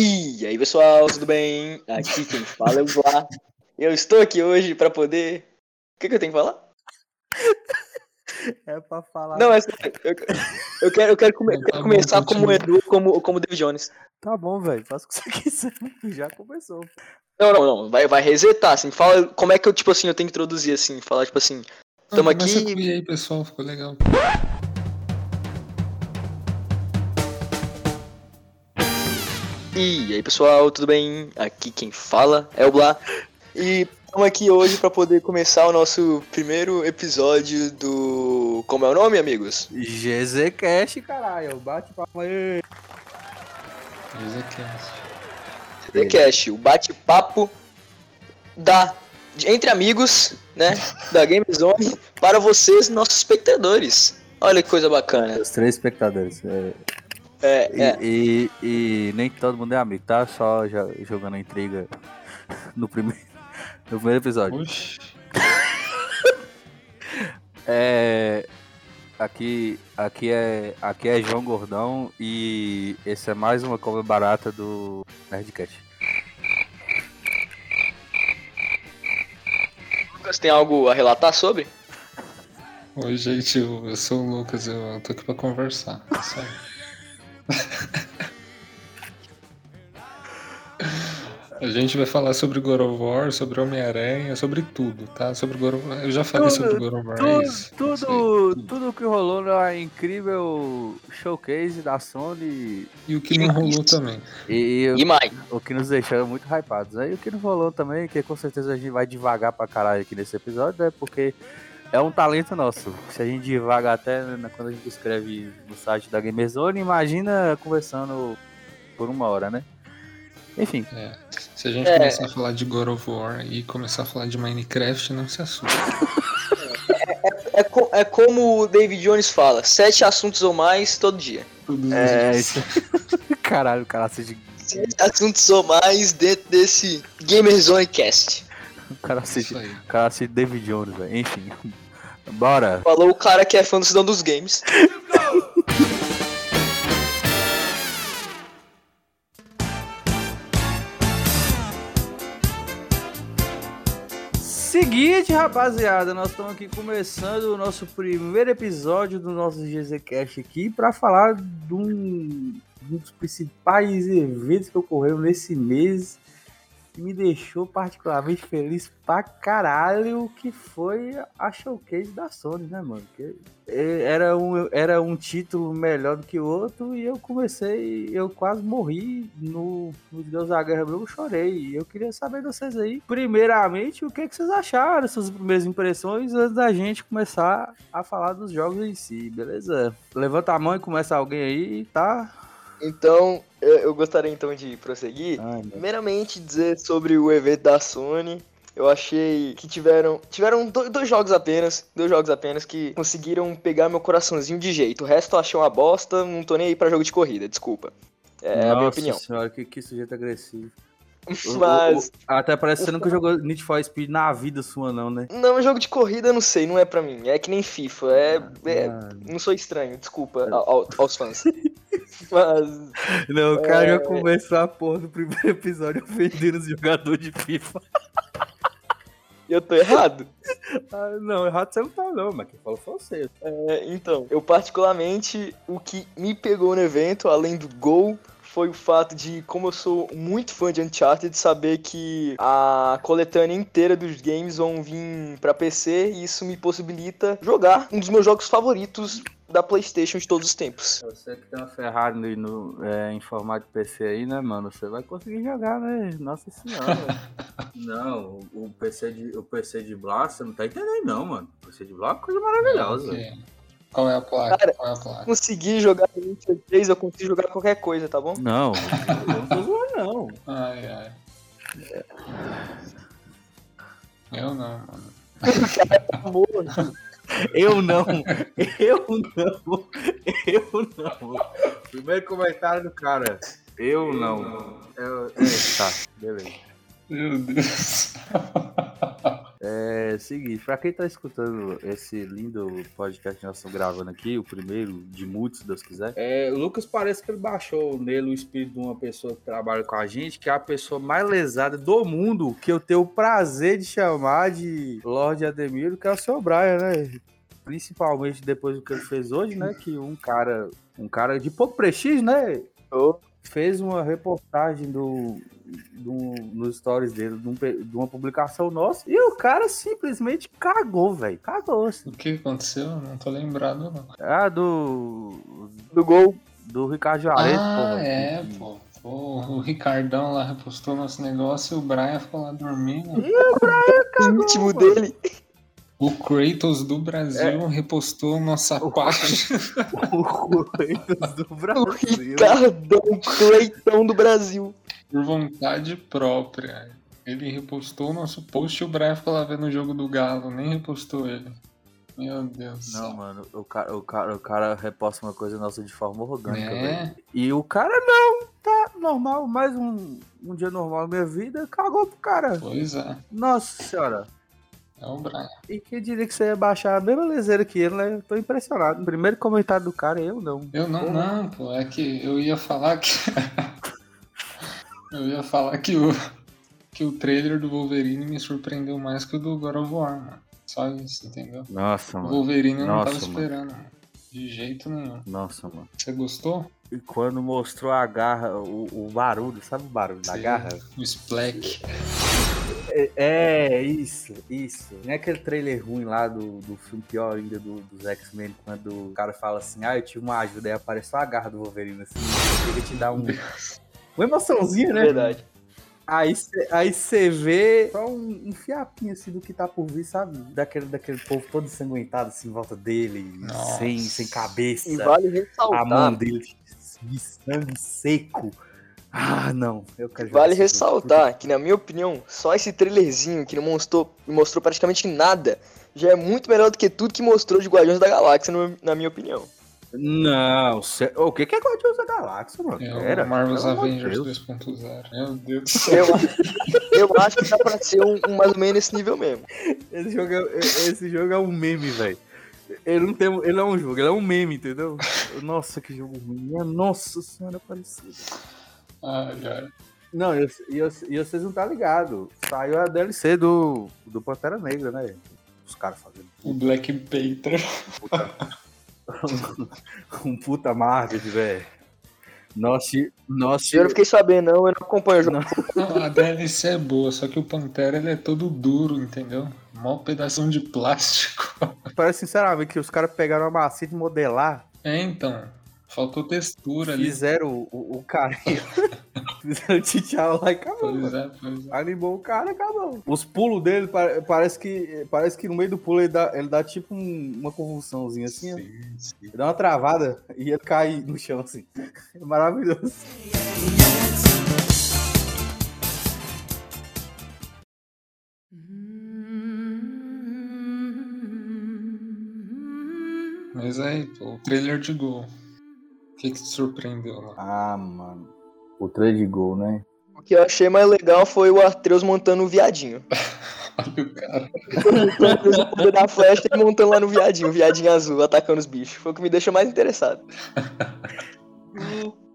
E aí pessoal, tudo bem? Aqui quem fala é o Vlá. Eu estou aqui hoje para poder. O que, que eu tenho que falar? É pra falar. Não, é sério. Eu, eu quero, eu quero, come- Não, quero começar como. Edu, como, como David Jones. Tá bom, velho. Faça o que você quiser. Já começou. Não, não, não. Vai, vai resetar, assim. Fala como é que eu, tipo assim, eu tenho que introduzir, assim. Falar, tipo assim. Tamo aqui- E aí, pessoal, ficou legal. E aí pessoal, tudo bem? Aqui quem fala é o Blá. E estamos aqui hoje para poder começar o nosso primeiro episódio do. Como é o nome, amigos? GZ Cash, caralho. Bate palma aí. Execast. The Cash, o bate-papo da de- entre amigos, né, da Game Zone para vocês, nossos espectadores. Olha que coisa bacana. Os três espectadores. é. É, E, é. e- e nem todo mundo é amigo, tá? Só já jogando a intriga no primeiro, no primeiro episódio. Oxi. É. Aqui, aqui, é, aqui é João Gordão e esse é mais uma cobra barata do Nerdcast. Lucas, tem algo a relatar sobre? Oi, gente, eu, eu sou o Lucas, eu tô aqui pra conversar. é. A gente vai falar sobre God of War, sobre Homem-Aranha, sobre tudo, tá? Sobre God of War. Eu já falei Tudo, sobre God of War, é Tudo, isso. tudo, tudo que rolou na incrível showcase da Sony E o que não rolou também. e, E mais? o que nos deixou muito hypados. Aí o que não rolou também, que com certeza a gente vai devagar pra caralho aqui nesse episódio, é porque é um talento nosso. Se a gente devagar até né, quando a gente escreve no site da Gamerzone, imagina conversando por uma hora, né? Enfim, É. Se a gente É. começar a falar de God of War e começar a falar de Minecraft, não se assusta. É, co- é como o David Jones fala, sete assuntos ou mais todo dia. Todos é dias. isso. Caralho, o cara assiste. Sete assuntos ou mais dentro desse Gamer Zone Cast. O cara aí. o cara assiste David Jones, velho. Enfim. Bora. Falou o cara que é fã do Cidadão dos Games. Seguinte, rapaziada, nós estamos aqui começando o nosso primeiro episódio do nosso GZCast aqui para falar de um, de um dos principais eventos que ocorreram nesse mês me deixou particularmente feliz pra caralho, que foi a showcase da Sony, né, mano? Que é, era um, era um título melhor do que o outro e eu comecei, eu quase morri no, no Deus da Guerra, eu chorei. E eu queria saber de vocês aí, primeiramente, o que, que vocês acharam, suas primeiras impressões, antes da gente começar a falar dos jogos em si, beleza? Levanta a mão e começa alguém aí, tá? Então, eu, gostaria então de prosseguir. Ai, Primeiramente, dizer sobre o evento da Sony. Eu achei que tiveram tiveram do- dois jogos apenas, dois jogos apenas que conseguiram pegar meu coraçãozinho de jeito. O resto eu achei uma bosta, não tô nem aí pra jogo de corrida, desculpa. É a minha Nossa opinião. senhora, que, que sujeito agressivo. Mas até parece que você nunca jogou Need for Speed na vida sua, não, né? não, jogo de corrida não sei, não é pra mim. É que nem FIFA, é, é- Mano. não sou estranho, desculpa ao- ao- aos fãs. Mas Não, o cara É. já começou a porra do primeiro episódio ofendendo os jogadores de FIFA. eu tô errado. Ah, não, errado você não tá, não, mas quem falou foi você. É, então, eu particularmente, o que me pegou no evento, além do gol, foi o fato de, como eu sou muito fã de Uncharted, saber que a coletânea inteira dos games vão vir pra PC e isso me possibilita jogar um dos meus jogos favoritos da PlayStation de todos os tempos. Você que tem uma Ferrari no, no- é, em formato de PC aí, né, mano? Você vai conseguir jogar, né? Nossa senhora. não, o, o PC de, o PC de Blá, você não tá entendendo, não, mano. O PC de Blá é uma coisa maravilhosa. Ok. Qual é a placa? Cara, Qual é a placa? Consegui jogar no Witcher 3, eu consigo jogar qualquer coisa, tá bom? Não, eu não não. Ai, ai. Eu não, mano. Amor, Eu não, eu não, eu não. Primeiro comentário do cara, eu não. Eu, é, tá, beleza. Meu Deus. É, seguinte, pra quem tá escutando esse lindo podcast que nós estamos gravando aqui, o primeiro de muitos, se Deus quiser, é, o Lucas parece que ele baixou nele o espírito de uma pessoa que trabalha com a gente, que é a pessoa mais lesada do mundo, que eu tenho o prazer de chamar de Lorde Ademiro, que é o seu Brian, né? Principalmente depois do que ele fez hoje, né? Que um cara, um cara de pouco prestígio, né? Oh. Fez uma reportagem do, do, nos stories dele, de, um uma publicação nossa, e o cara simplesmente cagou, velho. Cagou, assim. O que aconteceu? Não tô lembrado, não. Ah, do. Do gol. Do Ricardo Juarez, ah, porra. é, pô. Pô, O Ricardão lá repostou nosso negócio e o Brian ficou lá dormindo. O íntimo dele. O Kratos do Brasil repostou nossa página. O Correios do O Brasil. Ricardão Cleitão do Brasil. por vontade própria. Ele repostou o nosso post e o Brian ficou lá vendo o jogo do Galo, nem repostou ele. Meu Deus do Não, céu. mano, o cara, o, cara, o cara reposta uma coisa nossa de forma orgânica, É. velho. E o cara não, tá normal, mais um, um dia normal na minha vida, cagou pro cara. Pois é, Nossa senhora. É o Brian. E quem diria que você ia baixar a mesma leseira que ele, né? Eu tô impressionado. Primeiro comentário do cara, eu não. Eu não, Porra. não, pô, é que eu ia falar que. eu ia falar que o, que o trailer do Wolverine me surpreendeu mais que o do God of War, mano. Só isso, entendeu? Nossa, O mano. Wolverine eu não Nossa, tava mano. esperando, mano. De jeito nenhum. Nossa, mano. Você gostou? E quando mostrou a garra, o, o barulho, sabe o barulho da Sim. garra? O Splack. É, é, isso, isso. Não é aquele trailer ruim lá do, do filme pior ainda do, dos X-Men, quando o cara fala assim, ah, eu tive uma ajuda, aí apareceu a garra do Wolverine, assim, chega a te dar um, uma emoçãozinha, né? Verdade. Aí você vê só um, um fiapinho assim do que tá por vir, sabe? Daquele, daquele povo todo ensanguentado assim em volta dele, Nossa. sem, sem cabeça. E vale a mão ressaltar. dele de sangue seco. Ah, não. Eu quero jogar Vale ressaltar que, na minha opinião, só esse trailerzinho que não mostrou, mostrou praticamente nada já é muito melhor do que tudo que mostrou de Guardiões da Galáxia, no- na minha opinião. Não, cê- o que que é Guardiões da Galáxia, mano? É Pera, o Marvel's Avengers Deus. 2.0. Meu Deus do céu. Eu, acho- eu acho que dá pra ser um, um mais ou menos nesse nível mesmo. Esse jogo é, esse jogo é um meme, velho. Ele não tem, ele é um jogo, ele é um meme, entendeu? Nossa, que jogo ruim. Minha Nossa senhora parecida. Ai, ai. Não, e, e, e vocês não tá ligado. Saiu a DLC do, do Pantera Negra, né? Os caras fazendo O Black Panther. um puta marketing, velho. Nossa, nossa. Eu não fiquei sabendo, não, eu não acompanho o jogo. Não, a DLC é boa, só que o Pantera ele é todo duro, entendeu? Mó pedação de plástico. Parece sinceramente que os caras pegaram a massinha de modelar, É, então. Faltou textura ali. fizeram o, o, o carinha, fizeram o tchau lá e acabou. Pois é, pois é. Animou o cara, acabou. Os pulos dele pa- parece que parece que no meio do pulo ele dá, ele dá tipo um- uma convulsãozinha assim, ó. Sim, sim. Ele dá uma travada e ele cai no chão assim. É maravilhoso. Mas aí, pô, trailer de gol. O que que te surpreendeu lá? Ah, mano. O trade de gol, né? O que eu achei mais legal foi o Artreus montando o viadinho. Olha o cara. O da flecha e montando lá no viadinho, o viadinho azul, atacando os bichos. Foi o que me deixou mais interessado.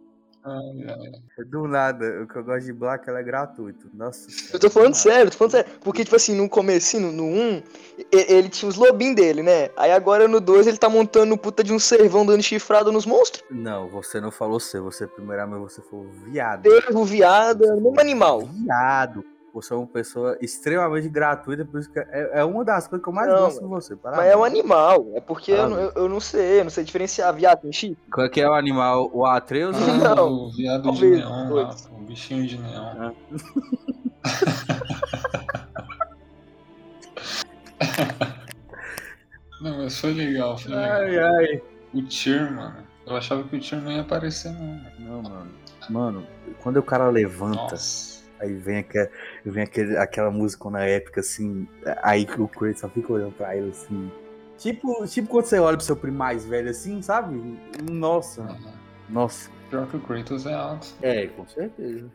Ai, ai. Do nada, o que eu gosto de Black ela é gratuito. Nossa Eu tô falando sério, tô falando sério. Porque, tipo assim, no comecinho, no 1, e- ele tinha os lobinhos dele, né? Aí agora no 2 ele tá montando puta de um servão dando chifrada nos monstros. Não, você não falou seu. Você primeiramente você falou viado. Cervo, viado, é o mesmo animal. Viado. Você é uma pessoa extremamente gratuita, por isso que é, é uma das coisas que eu mais Não, gosto de você. Mas é um parabéns. animal. É porque eu, Parabéns. não- eu, eu não sei, eu não sei diferenciar viado tem chifre. Qual que é o animal? O Atreus? Ah, Não, o viado de neon lá, o bichinho de neon. Não, mas foi legal, foi legal. Ai, ai. O Tyr, mano. Eu achava que o Tyr não ia aparecer, não. Não, mano. Mano, quando o cara levanta, Nossa. Aí vem, aquela, vem aquele, aquela música na época, assim, aí que o Kratos só fica olhando pra ele, assim. Tipo, tipo quando você olha pro seu primo mais velho, assim, sabe? Nossa, Aham. nossa. Pior que o Kratos é alto. É, com certeza.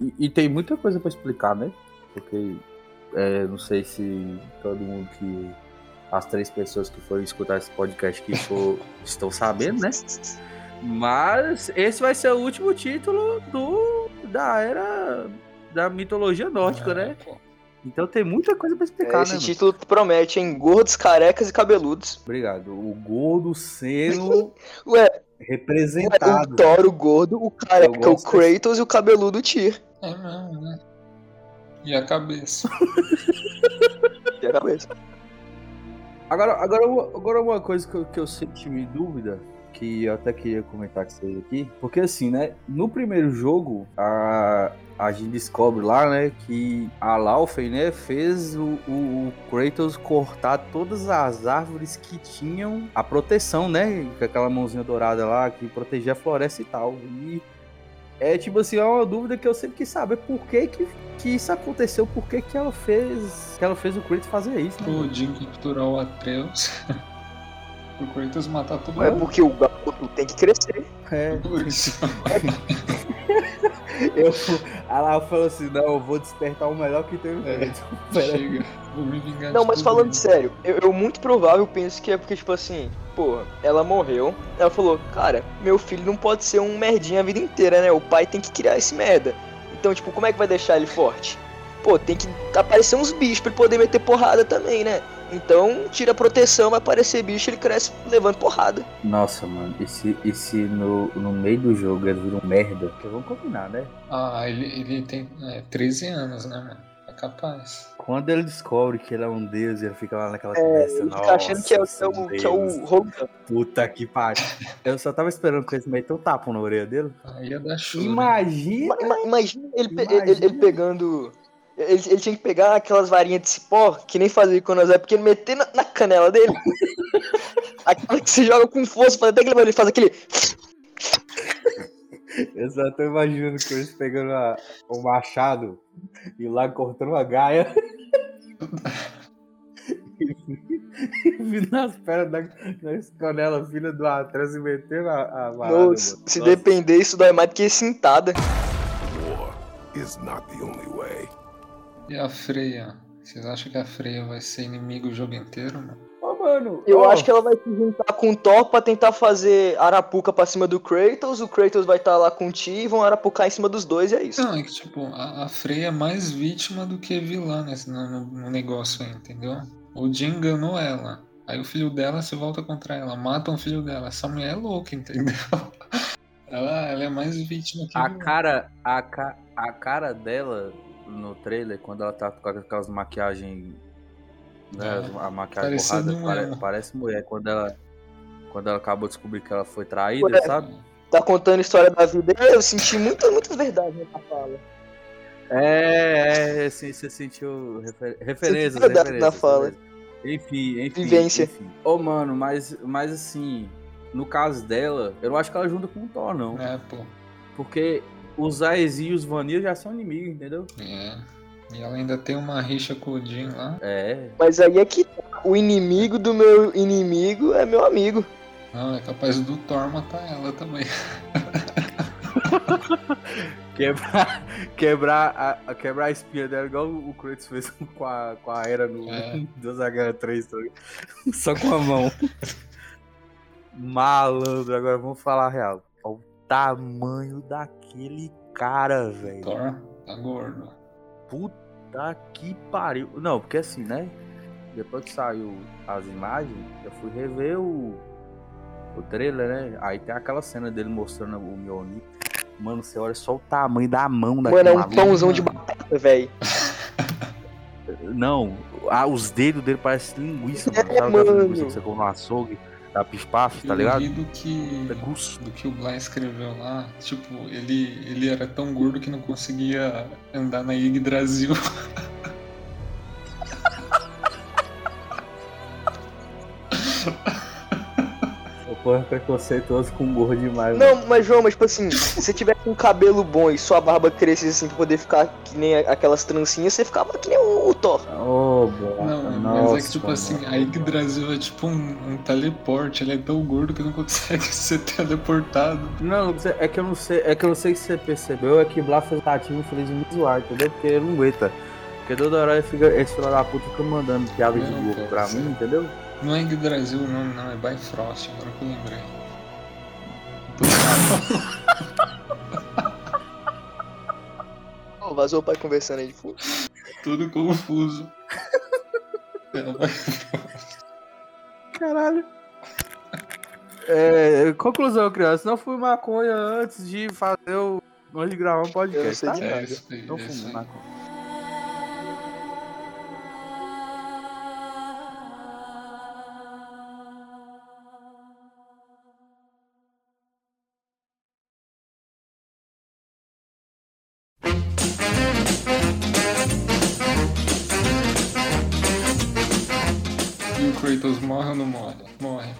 E, e tem muita coisa pra explicar, né? Porque É, não sei se todo mundo que. As três pessoas que foram escutar esse podcast que for, estão sabendo, né? Mas esse vai ser o último título do da era da mitologia nórdica, É, né? pô. Então tem muita coisa pra explicar, Esse né? mano? título promete, hein? Gordos, carecas e cabeludos. Obrigado. O gordo sendo Ué, o representado. Thor, o gordo, o careca, o Kratos e o cabeludo o Tyr. É mesmo, né? E a cabeça. E a cabeça. Agora, agora, uma- agora uma coisa que eu, que eu sempre tive dúvida, que eu até queria comentar com vocês aqui, porque assim, né, no primeiro jogo, a, a gente descobre lá, né, que a Laufen, né, fez o, o, o Kratos cortar todas as árvores que tinham a proteção, né, com aquela mãozinha dourada lá, que protegia a floresta e tal, e é tipo assim, é uma dúvida que eu sempre quis saber por que que, que isso aconteceu, por que que ela fez, que ela fez o Kratos fazer isso, né? Pro Odin capturar o Atreus. Pro Kratos matar todo É mundo. porque o garoto tem que crescer. É. Por isso. Eu, a Lau falou assim: não, eu vou despertar o melhor que tem no É. Chega. Vou me vingar Não, de mas falando sério, eu, eu muito provável penso que é porque, tipo assim, porra, ela morreu. Ela falou, cara, meu filho não pode ser um merdinha a vida inteira, né? O pai tem que criar esse merda. Então, tipo, como é que vai deixar ele forte? Pô, tem que aparecer uns bichos pra ele poder meter porrada também, né? Então, tira a proteção, vai aparecer bicho, ele cresce levando porrada. Nossa, mano, esse, esse no, no meio do jogo ele vira um merda. Porque vamos combinar, né? Ah, ele, ele tem é, 13 anos, né, mano? É capaz. Quando ele descobre que ele é um deus e ele fica lá naquela conversa, Ele nossa, fica achando que é, o- que é o, é. Puta que pariu. Eu só tava esperando que eles metam um tapa na orelha dele. Aí ia dar chuva. Imagina! Ima- ima- Imagina ele, Imagina. ele- ele pegando. Ele, ele tinha que pegar aquelas varinhas de cipó, que nem fazia com nós é pequeno, meter na, na canela dele. Aquela que você joga com força, faz até que ele faz aquele. Eu só tô imaginando que eles pegando a- o machado e lá cortando a gaia. vindo nas pernas da nas canelas, filha do Atreus e metendo a, a varada, Nossa, mano. se Nossa. depender, isso dói mais do que cintada. War is not the only way. E a Freya? Vocês acham que a Freya vai ser inimigo o jogo inteiro, mano? Ô, mano, Eu ó, acho que ela vai se juntar com o Thor pra tentar fazer Arapuca pra cima do Kratos. O Kratos vai estar lá com o Ti e vão arapucar em cima dos dois e é isso. Não, é que tipo, a, a Freya é mais vítima do que vilã nesse, no, no- no negócio aí, entendeu? O Odin enganou ela. Aí o filho dela se volta contra ela, matam o filho dela. Essa mulher é louca, entendeu? Ela, ela é mais vítima que a vilã. cara, a, ca, a cara dela no trailer, quando ela tá com aquelas maquiagens. Né, É, a maquiagem borrada, pare- parece mulher. Quando ela, quando ela acabou de descobrir que ela foi traída, Ué. sabe? Tá contando a história da vida. Eu senti muitas, muitas verdades nessa fala. É, é, sim, você sentiu refer... referências, verdade referências, na fala. Enfim, enfim. Vivência. enfim. Ô, mano, mas, mas assim, no caso dela, eu não acho que ela junta com o Thor, não. É, pô. Porque os Aes e os Vanir já são inimigos, entendeu? É. E ela ainda tem uma rixa com o Odin lá. É. Mas aí é que o inimigo do meu inimigo é meu amigo. Não, é capaz do Thor matar ela também. Quebrar, quebrar, a, a- quebrar a espinha dela, igual o Kratos fez com a, com a Era no É. Deus da Guerra 3, tá? Só com a mão. Malandro, agora vamos falar a real. Tamanho daquele cara, velho. Thor tá gordo. Puta que pariu. Não, porque assim, né? Depois que saiu as imagens, eu fui rever o, o trailer, né? Aí tem aquela cena dele mostrando o Mjolnir. Mano, você olha só o tamanho da mão daquele Mano, é um maluco. pãozão de batata, velho. Não, ah, os dedos dele parecem linguiça, É, mano. Sabe aquela mano. linguiça que você come no açougue, da pispaf, tá ligado? do que, É do que o Bly escreveu lá. Tipo, ele, ele era tão gordo que não conseguia andar na Yggdrasil. O povo é preconceituoso com gorro demais, mano. Não, mas João, mas tipo assim, se você tivesse um cabelo bom e sua barba crescesse assim pra poder ficar que nem aquelas trancinhas, você ficava que nem o, o Thor. Ô, boa. Não, Nossa, mas é que tipo assim, mano. a Yggdrasil é tipo um, um teleporte, ele é tão gordo que não consegue ser teleportado. Não, é que eu não sei, é que eu não sei se você percebeu, é que Blá fez tativo feliz de me zoar, entendeu? Porque ele não aguenta. Porque toda hora ele fica, esse filho da puta fica mandando piada de pô, pra sério. mim, entendeu? Não é Yggdrasil o nome, não, é Bifrost, agora que eu lembrei. Ó, vazou o pai conversando aí de fundo. Tudo confuso. É. Caralho. É, conclusão, criança. Não fui maconha antes de fazer o. Antes de gravar um podcast, sei tá? É isso aí, Não é fumo maconha. Morre ou não morre? Morre.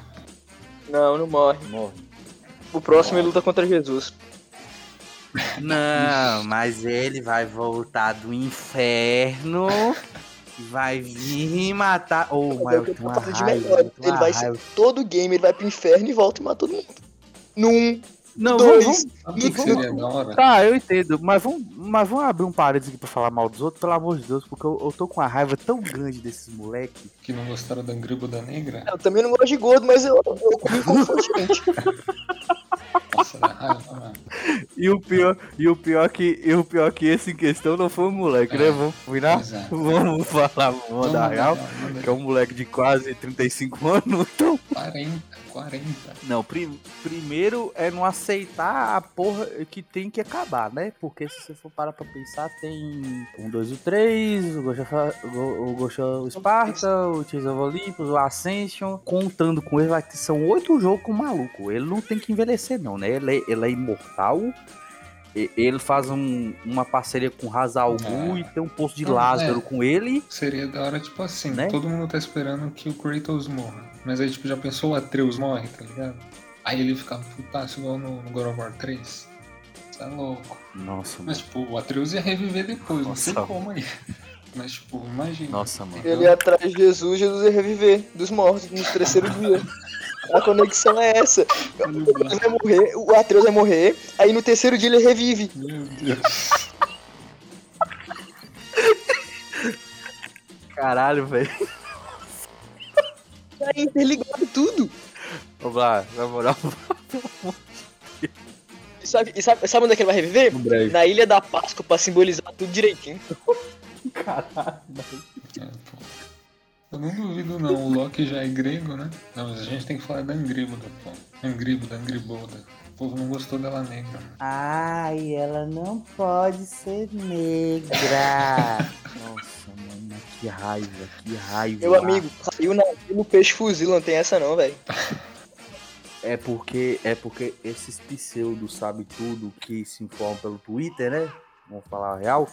Não, não morre. Morre. O próximo ele luta contra Jesus. Não, mas ele vai voltar do inferno. Vai vir matar. Oh, mas eu uma raiva. Ele uma vai raiva. ser todo game, ele vai pro inferno e volta e mata todo mundo. Num, Não, dois. vamos, Vamos- seria da hora? Tá, eu entendo, mas vamos, mas vamos abrir um parênteses aqui pra falar mal dos outros, pelo amor de Deus, porque eu, eu tô com uma raiva tão grande desses moleque. Que não gostaram da Angribo Negra? Eu também não gosto de gordo, mas eu, eu comi fonte. Nossa, raiva. E o pior, e o pior que, e o pior que esse em questão não foi o moleque, né? É. Vamos virar, Pois é. vamos falar, vamos Vamos dar real, que é um moleque de quase 35 anos, então 40, 40. Não, pri- primeiro é não aceitar a porra que tem que acabar, né? Porque se você for parar pra pensar, tem um, dois e o três, o of, o, o Ghost of Sparta, o Tears of Olympus, o Ascension. Contando com ele, vai ter, são oito jogos com o maluco. Ele não tem que envelhecer, não, né? Ele, é- ele é imortal. Ele faz um- uma parceria com Hazal Gu É. e tem um posto de Não, Lázaro é. com ele. Seria da hora, tipo assim, Né? todo mundo tá esperando que o Kratos morra. Mas aí, tipo, já pensou o Atreus morre, tá ligado? Aí ele fica putaço igual no, no God of War 3. Isso é louco. Nossa, Mas, tipo, o Atreus ia reviver depois, não sei Nossa. como aí. Mas, tipo, imagina. Nossa, mano. Ele ia atrás de Jesus, Jesus ia reviver dos mortos no terceiro dia. A conexão é essa. Ele vai morrer, o Atreus vai morrer, aí no terceiro dia ele revive. Meu Deus. Caralho, velho. Aí interligado tudo. Vamos lá, na moral. E sabe, e sabe, sabe onde é que ele vai reviver? breve. Na Ilha da Páscoa, pra simbolizar tudo direitinho. Caralho. É. Eu não duvido não, o Loki já é grego, né? Não, mas a gente tem que falar da Angríboda, pô. Angríboda, Angriboda. O povo não gostou dela negra. Ai, ela não pode ser negra. Nossa, mano, que raiva, que raiva. Meu amigo, caiu na, no peixe fuzil, não tem essa não, velho. É porque, é porque esses pseudos sabe tudo que se informam pelo Twitter, né? Vamos falar a real.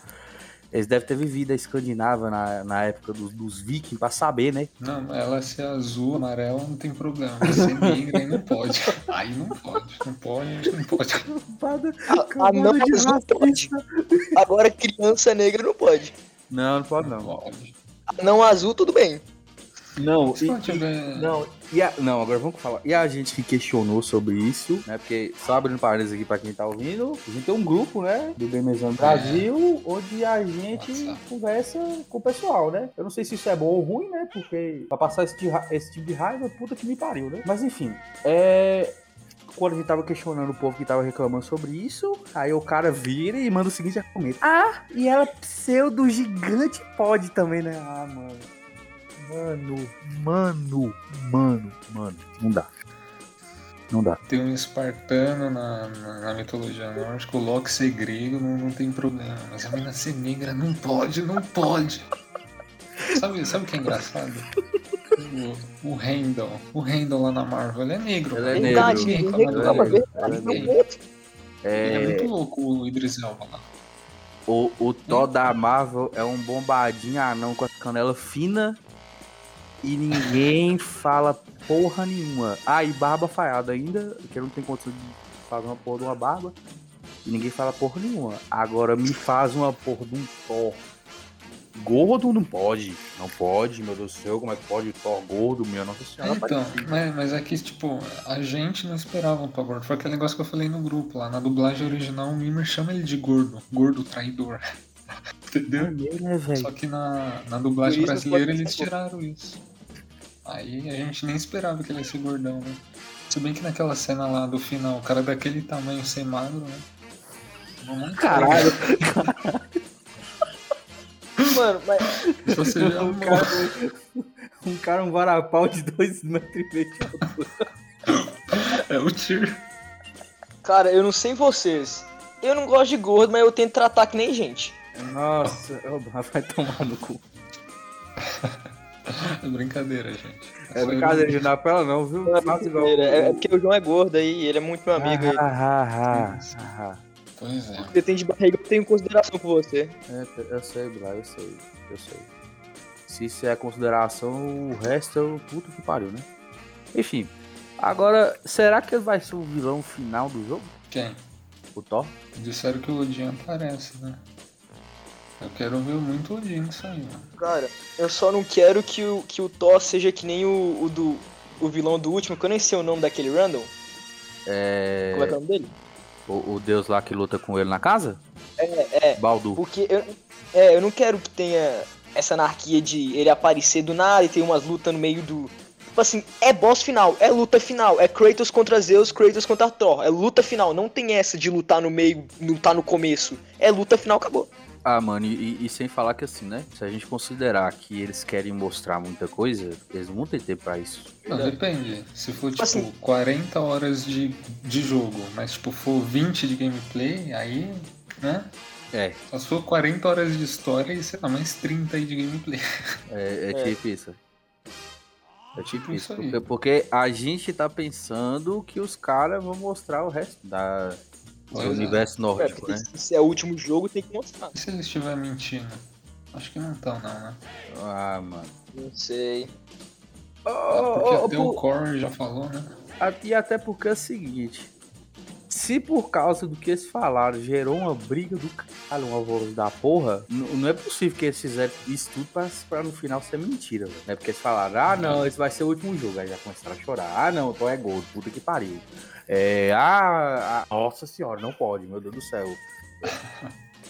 Eles devem ter vivido a Escandinávia na, na época dos, dos vikings pra saber, né? Não, ela ser azul, amarela, não tem problema. Ser negra aí não pode. Aí não pode. Não pode, não pode. A, a não azul pode. Agora criança negra não pode. Não, não pode Não não. pode. A não azul, tudo bem. Não, não tiver. Não, e a- não, agora vamos falar. E a gente que questionou sobre isso, né? Porque, só abrindo parênteses aqui pra quem tá ouvindo, a gente tem um grupo, né? Do Gamezão Brasil, onde a gente WhatsApp. conversa com o pessoal, né? Eu não sei se isso é bom ou ruim, né? Porque pra passar esse, esse tipo de raiva, puta que me pariu, né? Mas enfim, é. Quando a gente tava questionando o povo que tava reclamando sobre isso, aí o cara vira e manda o seguinte argumento. Ah, e ela pseudo gigante pode também, né? Ah, mano. Mano, mano, mano, mano. Não dá. Não dá. Tem um espartano na, na, na mitologia nórdica, o Loki ser grego não, não tem problema. Mas a menina ser negra não pode, não pode. Sabe, sabe o que é engraçado? O, o Randall. O Randall lá na Marvel, ele é negro. Ele é ninguém reclama reclama, dele. verdade. Ele é negro. Ele é É, muito louco, o Idris Elba lá. o, o Thor da Marvel é um bombadinho anão com a canela fina e ninguém fala porra nenhuma. Ah, e barba falhada ainda, que eu não tenho condição de fazer uma porra de uma barba. E ninguém fala porra nenhuma. Agora me faz uma porra de um Thor. Gordo não pode. Não pode, meu Deus do céu. Como é que pode Thor gordo, minha Nossa Senhora? Então, apareceu. mas, mas aqui, tipo, a gente não esperava um Thor gordo. Foi aquele negócio que eu falei no grupo lá. Na dublagem original, o Mimir chama ele de gordo. Gordo traidor. Entendeu? Maneiro, né, Só que na, na dublagem brasileira eles tiraram isso. Aí a gente nem esperava que ele ia ser gordão, né? Se bem que naquela cena lá do final, o cara daquele tamanho ser magro, né? Mamãe Caralho, Mano, mas Se você já um cara, um cara, um varapau de dois metros e meio de altura. é o Tyr. Cara, eu não sei vocês. Eu não gosto de gordo, mas eu tento tratar que nem gente. Nossa, ô, vai tomar no cu. É brincadeira, gente. É brincadeira, de não apela não, viu? Não é brincadeira, É, é porque o João é gordo aí, ele é muito meu amigo. aí. Ah, ah, ah, ah. Pois é. Você tem de barriga, eu tenho consideração por você. É, eu sei, Blá, eu sei, eu sei. Se isso é consideração, o resto é o puto que pariu, né? Enfim, agora, será que ele vai ser o vilão final do jogo? Quem? O Thor? Disseram que o Odin aparece, né? Eu quero ver muito o Odin nisso aí, mano. Cara, eu só não quero que o, que o Thor seja que nem o, o do o vilão do último, que eu nem sei o nome daquele random. É. Como é que é o nome dele? O, o deus lá que luta com ele na casa? É, é. Baldur. Porque eu, é, eu não quero que tenha essa anarquia de ele aparecer do nada e ter umas lutas no meio do. Tipo assim, é boss final, é luta final, é Kratos contra Zeus, Kratos contra Thor, é luta final, não tem essa de lutar no meio, lutar no começo. É luta final, acabou. Ah, mano, e, e sem falar que assim, né? Se a gente considerar que eles querem mostrar muita coisa, eles não vão ter tempo pra isso. Não, depende. Se for, tipo, Assim- 40 horas de, de jogo, mas, tipo, for 20 de gameplay, aí, né? É, Só se for 40 horas de história e, sei lá, mais 30 aí de gameplay. é, é É. tipo isso. É tipo Tipo isso. isso aí. Porque, porque a gente tá pensando que os caras vão mostrar o resto da, do é. universo É, nórdico, porque né? se é o último jogo, tem que mostrar. E se eles estiverem mentindo? Acho que não estão, não, né? Ah, mano. Não sei. Porque até o Core já falou, né? E até porque é o seguinte. Se por causa do que eles falaram gerou uma briga do caralho, uma voz da porra, não é possível que eles fizeram isso tudo pra, pra no final ser mentira, velho. Não é porque eles falaram, ah não, esse vai ser o último jogo. Aí já começaram a chorar. Ah não, então é gol, puta que pariu. É, ah, ah, nossa senhora, não pode, meu Deus do céu.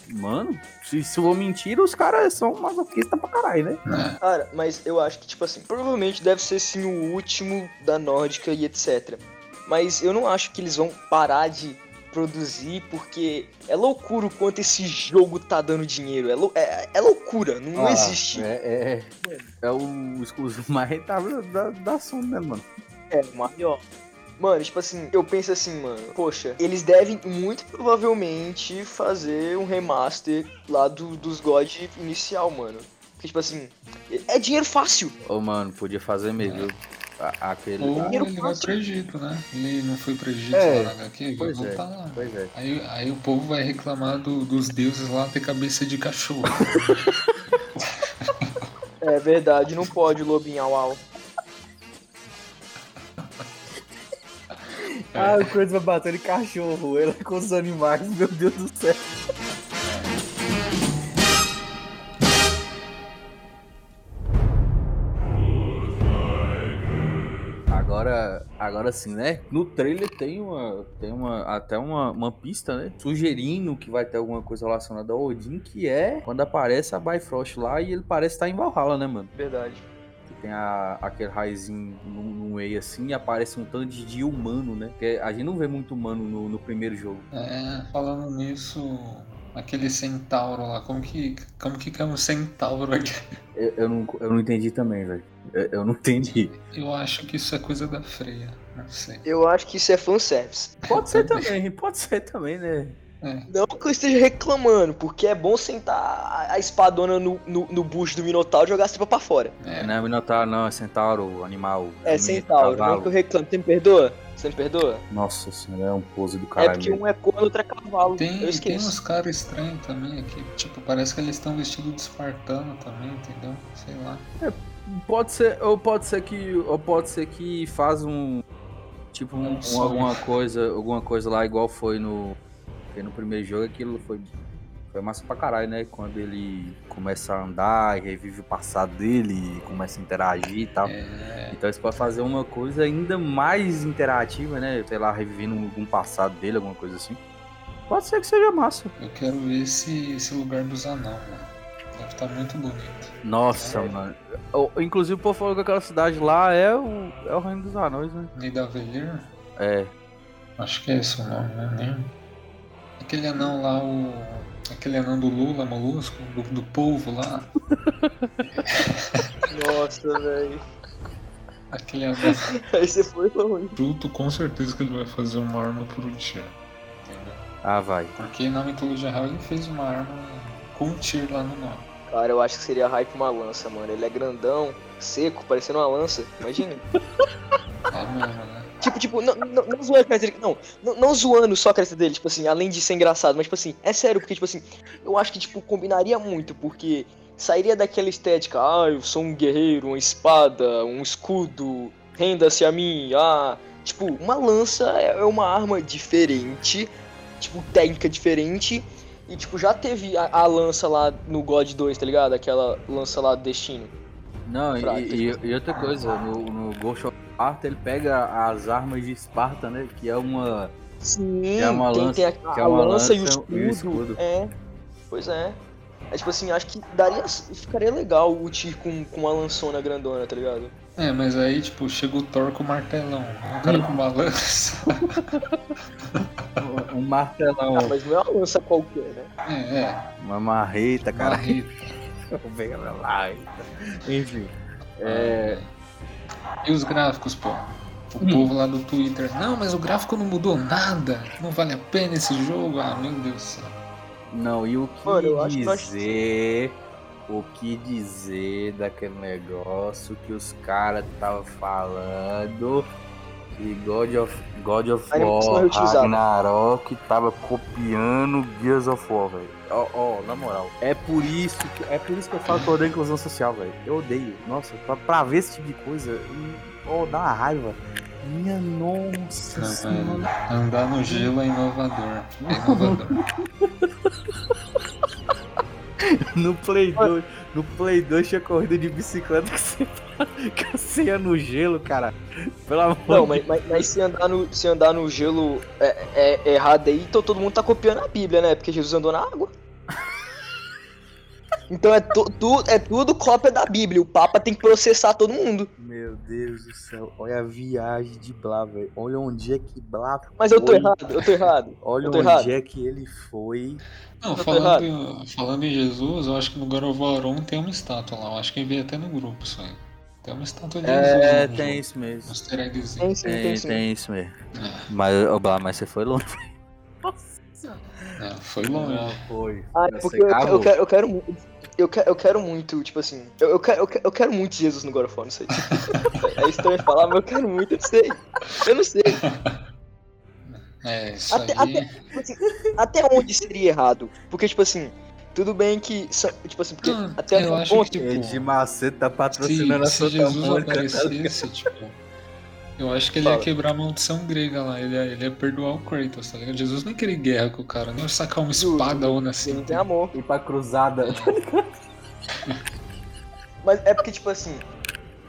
Mano, se, se for mentira, os caras são masoquistas pra caralho, né? É. Cara, mas eu acho que, tipo assim, provavelmente deve ser sim o último da Nórdica e etc. Mas eu não acho que eles vão parar de produzir, porque é loucura o quanto esse jogo tá dando dinheiro. É, lou- é- é loucura, não, não Ah, existe. É, é, é o exclusivo mais rentável da, da Sony, né, mano? É, maior. Mano, tipo assim, eu penso assim, mano, poxa, eles devem muito provavelmente fazer um remaster lá do, dos God inicial, mano. Porque, tipo assim, é dinheiro fácil. Ô, mano, podia fazer mesmo, viu? A- Aquele. Ou ele vai pro Egito, né? Ele não foi pro Egito É, lá na HQ, vai pois é. voltar lá. Pois é. Aí, aí o povo vai reclamar do- dos deuses lá ter cabeça de cachorro. É verdade, não pode o lobinho au au. Ah, o Kratos vai bater em cachorro, ele é com os animais, meu Deus do céu. Agora, agora sim, né? No trailer tem uma, tem uma até uma, uma pista, né? Sugerindo que vai ter alguma coisa relacionada ao Odin, que é quando aparece a Bifrost lá e ele parece estar em Valhalla, né, mano? Verdade. Que tem a, aquele raizinho no, no meio assim e aparece um tanto de humano, né? Porque a gente não vê muito humano no, no primeiro jogo. É, falando nisso, aquele centauro lá, como que, como que caiu um centauro aqui? Eu, eu não, eu não entendi também, velho. Eu, eu não entendi. Eu acho que isso é coisa da freia, não sei. Eu acho que isso é fanservice. Pode ser também, pode ser também, né? É, Não que eu esteja reclamando, porque é bom sentar a- espadona no, no, no bucho do Minotauro e jogar a tripa pra fora. é, Não é Minotauro, não, é Centauro, animal. É um centauro, cavalo. não que eu reclamo. Você me perdoa? Você me perdoa? Nossa senhora, é um pose do É caralho. porque mesmo. um é corno, outro é cavalo. Tem, eu tem esqueço. uns caras estranhos também aqui. Tipo, parece que eles estão vestidos de espartano também, entendeu? Sei lá. Pode ser, ou pode ser que, ou pode ser que faz um tipo um, Um um- alguma coisa, alguma coisa lá igual foi no foi no primeiro jogo, aquilo foi foi massa pra caralho, né? Quando ele começa a andar e revive o passado dele, começa a interagir e tal. É, Então você pode fazer uma coisa ainda mais interativa, né? Sei lá, revivendo algum passado dele, alguma coisa assim. Pode ser que seja massa. Eu quero ver esse, esse lugar dos anão, mano. Deve estar muito bonito. Nossa, É. mano. Inclusive o povo falou que aquela cidade lá é o, é o Reino dos Anões, né? Nidavellir? É. Acho que é esse o nome, né? Nem... Aquele anão lá, o. Aquele anão do Lula, molusco, do, do polvo lá. Nossa, velho. Aquele anão Aí você foi longe. fruto, com certeza que ele vai fazer uma arma por um tiro. Entendeu? Ah, vai. Porque na mitologia real ele fez uma arma com um tiro lá no nome. Cara, eu acho que seria hype uma lança, mano. Ele é grandão, seco, parecendo uma lança. Imagina. É mesmo, né? Tipo, tipo, não, não, não zoando. Não, não, não zoando só a cabeça dele, tipo assim, além de ser engraçado, mas tipo assim, é sério, porque, tipo assim, eu acho que, tipo, combinaria muito, porque sairia daquela estética, ah, eu sou um guerreiro, uma espada, um escudo, renda-se a mim, ah. Tipo, uma lança é é uma arma diferente, tipo, técnica diferente. E, tipo, já teve a, a lança lá no God 2, tá ligado? Aquela lança lá do Destino. Não, e, e- e outra coisa, no, no Ghost of Sparta ele pega as armas de Esparta, né? Que é uma. Sim, Que é uma tem, lança- tem a, que é a uma lança, e, o lança escudo, e o escudo. É, pois é. É tipo assim, acho que daria. Ficaria legal o Tyr com, com uma lançona grandona, tá ligado? É, mas aí, tipo, chega o Thor com o martelão. O cara com uma lança. Um martelão, Ah, mas não é uma lança qualquer, né? É, é. uma marreta, cara. Marreta. Pega lá. Enfim. É. E os gráficos, pô? O povo lá do Twitter. Não, mas o gráfico não mudou nada. Não vale a pena esse jogo. Ah, meu Deus do céu. Não, e o que Mano, acho que dizer. O que dizer daquele negócio que os caras estavam falando que God of, God of War reutilizada. Ragnarok tava copiando Gears of War, velho. Ó, ó, na moral. É por isso que é por isso que eu falo que eu odeio inclusão social, velho. Eu odeio. Nossa, pra, pra ver esse tipo de coisa, ó, dá uma raiva. Minha nossa senhora. é. Andar no gelo é inovador. É inovador. No Play 2, no Play 2 tinha corrida de bicicleta que você, que você ia no gelo, cara. Pelo amor Não, de mas, mas, mas se, andar no, se andar no gelo é, é- é errado aí, então todo mundo tá copiando a Bíblia, né? Porque Jesus andou na água. Então é, tu, tu- é tudo cópia da Bíblia. O Papa tem que processar todo mundo. Meu Deus do céu, olha a viagem de Blá, velho. Olha onde é que Blá Mas eu tô foi. errado, eu tô errado. Olha eu tô onde errado. é que ele foi. Não, Eu tô falando, falando em Jesus, eu acho que no 1 tem uma estátua lá. Eu acho que veio até no grupo isso aí. Tem uma estátua de Jesus. É, tem jogo. isso mesmo. Um. Tem sim, tem, Tem, tem isso mesmo. É, Mas, ô Blá, mas você foi longe. É, foi longe. Não, foi. Ah, Você porque eu, eu quero, eu quero muito. Eu quero, eu quero muito, tipo assim. Eu, eu, quero, eu, quero, eu quero muito Jesus no God of War, não sei. É estranho falar, mas eu quero muito, eu sei. Eu não sei. É, isso Até- aí. Tipo assim, até onde seria errado? Porque, tipo assim, tudo bem que. Tipo assim, porque Não, até eu um acho ponto. que, tipo, Ed Macedo tá se, patrocinando a se Santa Jesus Mônica. tá aparecesse, tipo. Eu acho que ele ia Fala. quebrar a maldição grega lá. Ele ia, ele ia perdoar o Kratos, tá ligado? Jesus nem queria guerra com o cara, nem ia sacar uma espada ou Ele assim. não tem amor. Ir pra cruzada. Mas é porque, tipo assim,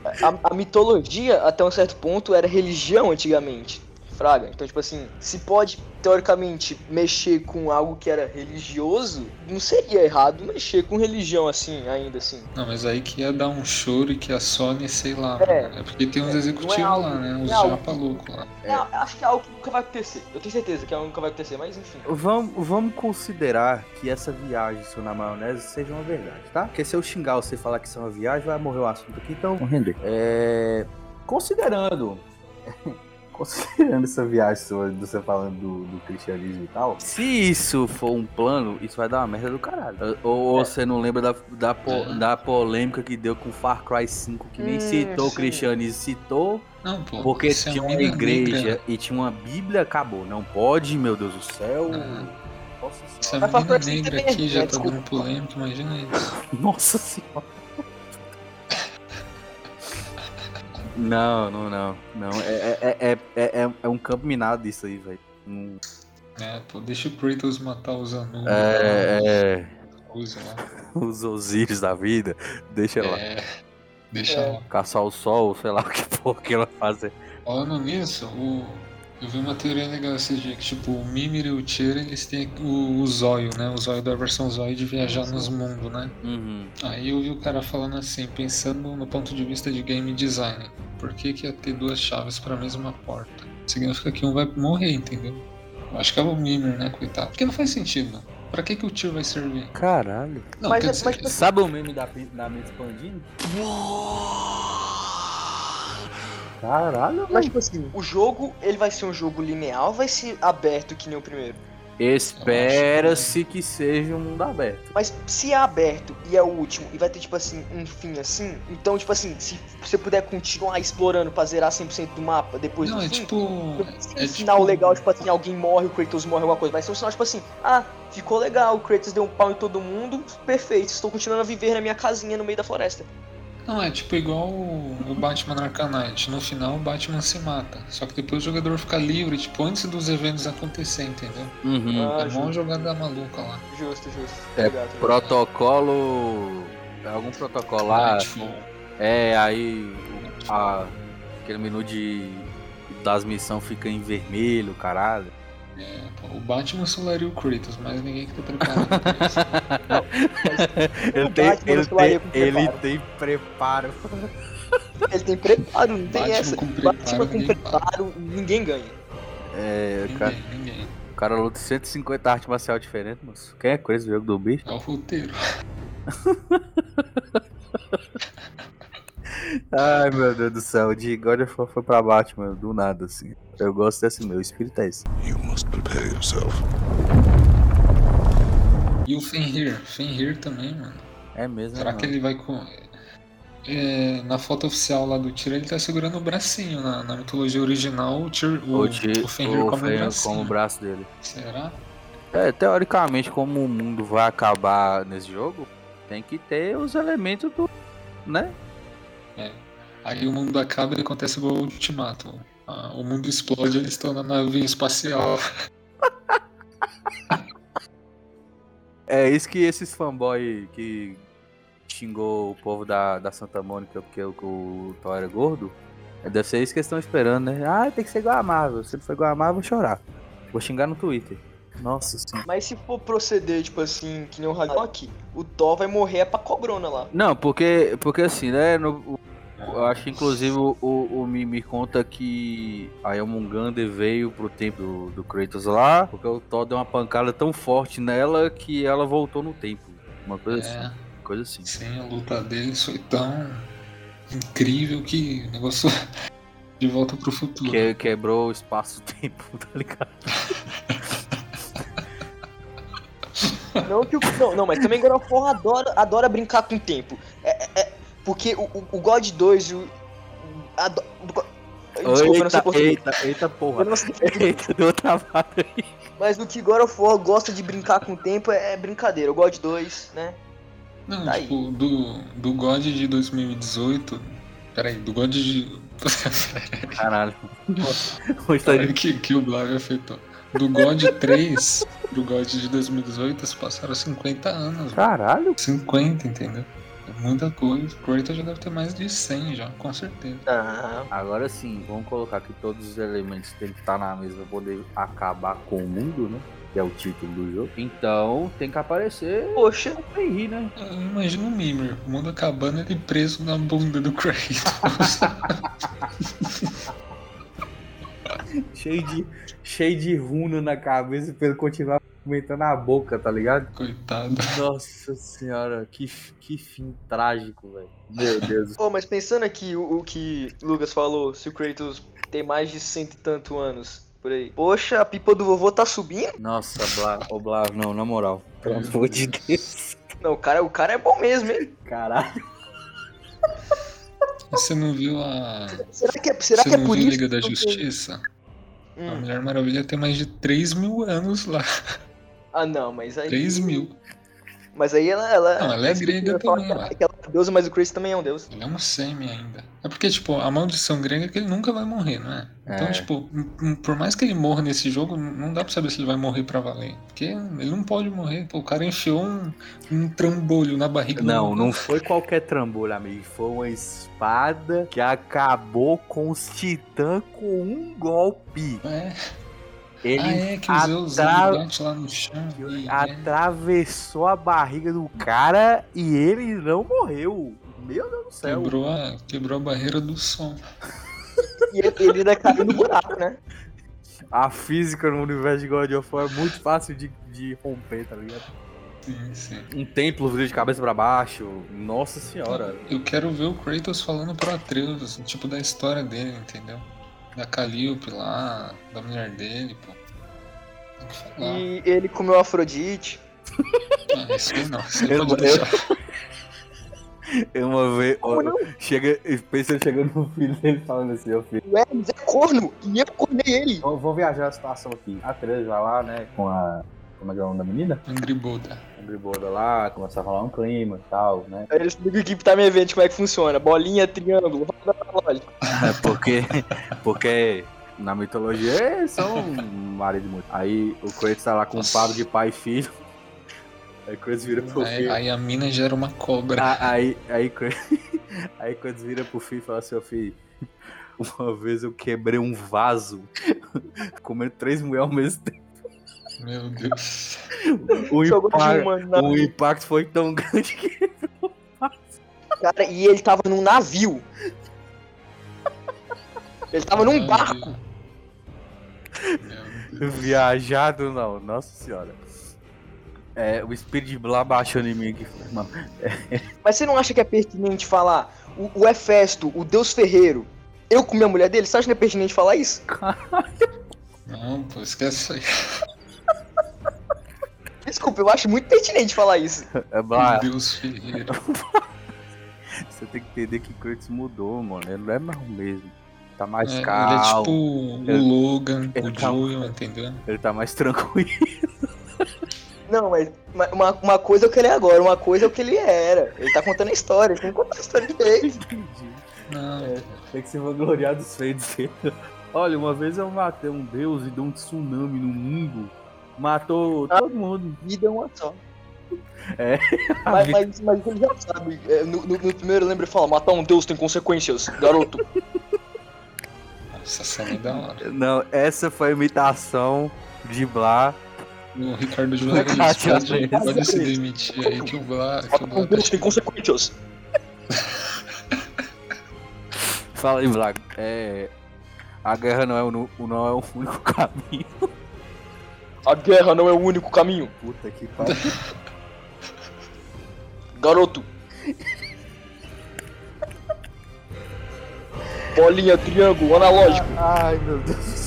a, a mitologia, até um certo ponto, era religião antigamente. Fraga. Então, tipo assim, se pode, teoricamente, mexer com algo que era religioso, não seria errado mexer com religião assim, ainda assim. Não, mas aí que ia dar um choro e que a Sony, sei lá. É. mano. É porque tem uns É, é executivos algo- lá, né? Os é japa loucos lá. É, acho que é algo que nunca vai acontecer. Eu tenho certeza que é algo que nunca vai acontecer, mas enfim. Vamos, vamos considerar que essa viagem sua na maionese seja uma verdade, tá? Porque se eu xingar você e falar que isso é uma viagem, vai morrer o assunto aqui, então vamos render. É. Considerando. Considerando essa viagem sua, você falando do, do cristianismo e tal, se isso for um plano, isso vai dar uma merda do caralho. Ou, ou É. você não lembra da, da, po- É. da polêmica que deu com Far Cry 5, que nem Hum, citou o cristianismo, citou Não, pô. porque a tinha uma igreja e tinha uma Bíblia, acabou. Não pode, meu Deus do céu. Ah. Nossa Se senhora. menina negra aqui já tá dando polêmica, imagina isso. Nossa senhora. Não, não, não. Não, é, é, é, é, é, é um campo minado isso aí, velho. Hum, É, pô, deixa o Kratos matar os anões. É, é, Usa lá. os Osíris da vida, deixa lá. É, deixa É. lá. Caçar o sol, sei lá o que porra que ela vai fazer. Falando nisso, o, Eu vi uma teoria legal esse dia, que tipo, o Mimir e o Tyr, eles têm o, o zóio, né? O zóio da versão zóio de viajar nos mundos, né? Uhum. Aí eu vi o cara falando assim, pensando no ponto de vista de game design. Por que, que ia ter duas chaves para a mesma porta? Significa que um vai morrer, entendeu? Eu acho que é o Mimir, né, coitado? Porque não faz sentido. Pra que, que o Tyr vai servir? Caralho. Não, Mas quer é- dizer, mas, Sabe o meme da, da mente expandindo? Caralho, Mas, tipo assim, o jogo, ele vai ser um jogo linear ou vai ser aberto que nem o primeiro? Espera-se que seja um mundo aberto. Mas se é aberto e é o último e vai ter, tipo assim, um fim assim, então, tipo assim, se você puder continuar explorando pra zerar 100% do mapa depois Não, do é fim, tipo. ser um É sinal tipo- legal, tipo assim, alguém morre, o Kratos morre, alguma coisa. Vai ser um sinal, tipo assim, ah, ficou legal, o Kratos deu um pau em todo mundo, perfeito, estou continuando a viver na minha casinha no meio da floresta. Não, é tipo igual o Batman no Arcanite. No final o Batman se mata. Só que depois o jogador fica livre, tipo, antes dos eventos acontecer, entendeu? Uhum. Ah, é justo. jogada maluca lá. Justo, justo. É Obrigado. Protocolo. é Algum protocolo lá. Nightfall. É, aí a- aquele menu de das missões fica em vermelho, caralho. É, o Batman solaria o Kratos, mas ninguém que tá preparado pra isso. Ele O tem, Batman ele, tem, ele preparo. tem preparo. Ele tem preparo, não tem Batman essa. com preparo, Batman com ninguém preparo, ninguém ganha. É, cara, Ninguém, ninguém. o cara luta 150 artes marcial diferentes, moço. Quem é coisa do jogo do bicho? É o roteiro. Ai, meu Deus do céu. De God of War foi pra Batman, do nada, assim. Eu gosto desse meu, o espírito é esse. You must prepare yourself. E o Fenrir. Fenrir também, mano. É mesmo, Será né, que mano? ele vai com. É, na foto oficial lá do Tyr, ele tá segurando o bracinho. Na, na mitologia original, o, Tyr, o, O, Ti- o Fenrir o come o Fenrir bracinho. como o braço dele. Será? É, teoricamente, como o mundo vai acabar nesse jogo, tem que ter os elementos do. né? Aí o mundo acaba e acontece o Ultimato. Ah, o mundo explode eles estão na nave espacial. É isso que esses fanboy que xingou o povo da, da Santa Mônica porque o, o Thor era gordo, é, deve ser isso que eles estão esperando, né? Ah, tem que ser igual a Marvel. Se ele for igual a Marvel, eu vou chorar. Vou xingar no Twitter. Nossa senhora. Mas se for proceder, tipo assim, que nem o Ragnarok, o Thor vai morrer é pra cobrona lá. Não, porque, porque assim, né? no- eu acho que inclusive o, o, Mimi conta que a Elmungander veio pro tempo do, do Kratos lá, porque o Thor deu uma pancada tão forte nela que ela voltou no tempo. Uma coisa É, assim. Coisa assim. sim, a luta deles foi tão incrível que o negócio de volta pro futuro. Que, quebrou o espaço-tempo, tá ligado? Não que o. Não, não, mas também God of War adora, adora brincar com o tempo. É- é- porque o, o, o God 2 e o. Go- Desculpa, eu não sei eita, português. eita, eita Eu porra. não sei. Eita, deu travada aí. Mas o que God of War gosta de brincar com o tempo é, brincadeira. O God 2, né? Não, Tá aí. tipo, do, do God de 2018. Peraí, do God de. Caralho. Hoje tá Peraí que, que o Blog afetou. Do God 3 pro God de 2018 se passaram 50 anos. Caralho. 50, entendeu? Muita coisa. O Kratos já deve ter mais de 100 já, com certeza. Ah, Agora sim, vamos colocar que todos os elementos têm que estar na mesa pra poder acabar com o mundo, né? Que é o título do jogo. Então tem que aparecer poxa. o Fenrir, né? Eu imagino o Mimir, o mundo acabando, ele preso na bunda do Kratos. cheio de, cheio de runa na cabeça pra ele continuar movimentando a boca, tá ligado? Coitado. Nossa senhora, que, que fim trágico, velho. Meu Deus. Pô, mas pensando aqui o, o que Lucas falou, se o Kratos tem mais de cento e tanto anos por aí. Poxa, a pipa do vovô tá subindo? Nossa, Blá, ô Blá, não, na moral. Pelo amor de Deus. Não, o cara, o cara é bom mesmo, hein? Caralho. Você não viu a. Será que é, será Você que é não por viu isso? Liga da que Justiça? A Hum. Mulher Maravilha tem mais de 3 mil anos lá. Ah, não, mas aí. 3 mil. Mas aí ela. ela Não, ela é grega também, que ela- que ela é deusa, mas o Kratos também é um deus. Ele é um semi ainda. É porque, tipo, a maldição grega é que ele nunca vai morrer, não é? Então, É. tipo, m- m- por mais que ele morra nesse jogo, não dá pra saber se ele vai morrer pra valer. Porque ele não pode morrer. Pô, o cara enfiou um, um trambolho na barriga Não, não foi qualquer trambolho, amigo. Foi uma espada que acabou com os titãs com um golpe. É. Ele Ah, é, que o Zeus atra- ele bate lá no chão. e- é. atravessou a barriga do cara e ele não morreu. Meu Deus do céu. Quebrou a, quebrou a barreira do som. E ele, ainda caiu no buraco, né? A física no universo de God of War é muito fácil de, de romper, tá ligado? Sim, sim. Um templo vira de cabeça pra baixo. Nossa senhora. Eu quero ver o Kratos falando pro Atreus, assim, tipo, da história dele, entendeu? Da Calliope lá, da mulher dele, pô. E ele comeu Afrodite. Ah, isso aí não, isso aí Eu- pode eu- deixar. Eu uma vez. Como não? Chega, pensa chegando no filho dele falando assim, ô filho. O Hermes é corno. E eu cornei ele. Vou, vou viajar a situação aqui. A Teresa vai lá, né? Com a. Como é que é o nome da menina? Angry Buddha. A Gribolda lá, começa a rolar um clima e tal, né? Aí ele explica aqui tá me vendo como é que funciona. Bolinha, triângulo, roda pra lógica. É porque. Porque na mitologia eles são marido e mulher. Aí o Kratos tá lá com um papo de pai e filho. Aí o Kratos vira pro Aí, filho. aí a mina gera uma cobra. Ah, Aí, aí, Kratos- aí Kratos vira pro filho e fala assim, ô filho. Uma vez eu quebrei um vaso comendo três mulheres ao mesmo tempo. Meu Deus. O de impacto, na... o impacto foi tão grande que Cara, e ele tava num navio. Ele tava num barco. Viajado não, nossa senhora. É, o espírito de Blá baixou em mim aqui. Mano, Mas você não acha que é pertinente falar o, o Hefesto, o deus ferreiro, eu comi a mulher dele? Você acha que não é pertinente falar isso? Não, pô, esquece isso aí. Desculpa, eu acho muito pertinente falar isso. é Blá, Deus Ferreiro. você tem que entender que Kratos mudou, mano. Ele não é mais o mesmo. Tá mais É, ele é calmo, tipo o Ele- Logan, ele o tá- Joel, entendeu? ele tá mais tranquilo. Não, mas mas uma, uma coisa é o que ele é agora, uma coisa é o que ele era. Ele tá contando a história, ele tem que contar a história direito. Não, É. Tem que se vangloriar dos feitos dele. Olha, uma vez eu matei um deus e deu um tsunami no mundo. Matou Ah. todo mundo. Vida é uma só. É. Mas, mas, mas ele já sabe. é, No, no- no primeiro lembra ele fala, matar um deus tem consequências, garoto. nossa, essa cena é da hora. Não, essa foi a imitação de Blá. O Ricardo Juarez Cátia pode, pode se demitir aí que o Blá, que o Matar Blá um tá deus tem consequências. Fala aí, Blá. É. A guerra não é o, não é o único caminho. A guerra não é o único caminho. Puta que pariu. Garoto. Bolinha, triângulo, analógico. Ai, meu Deus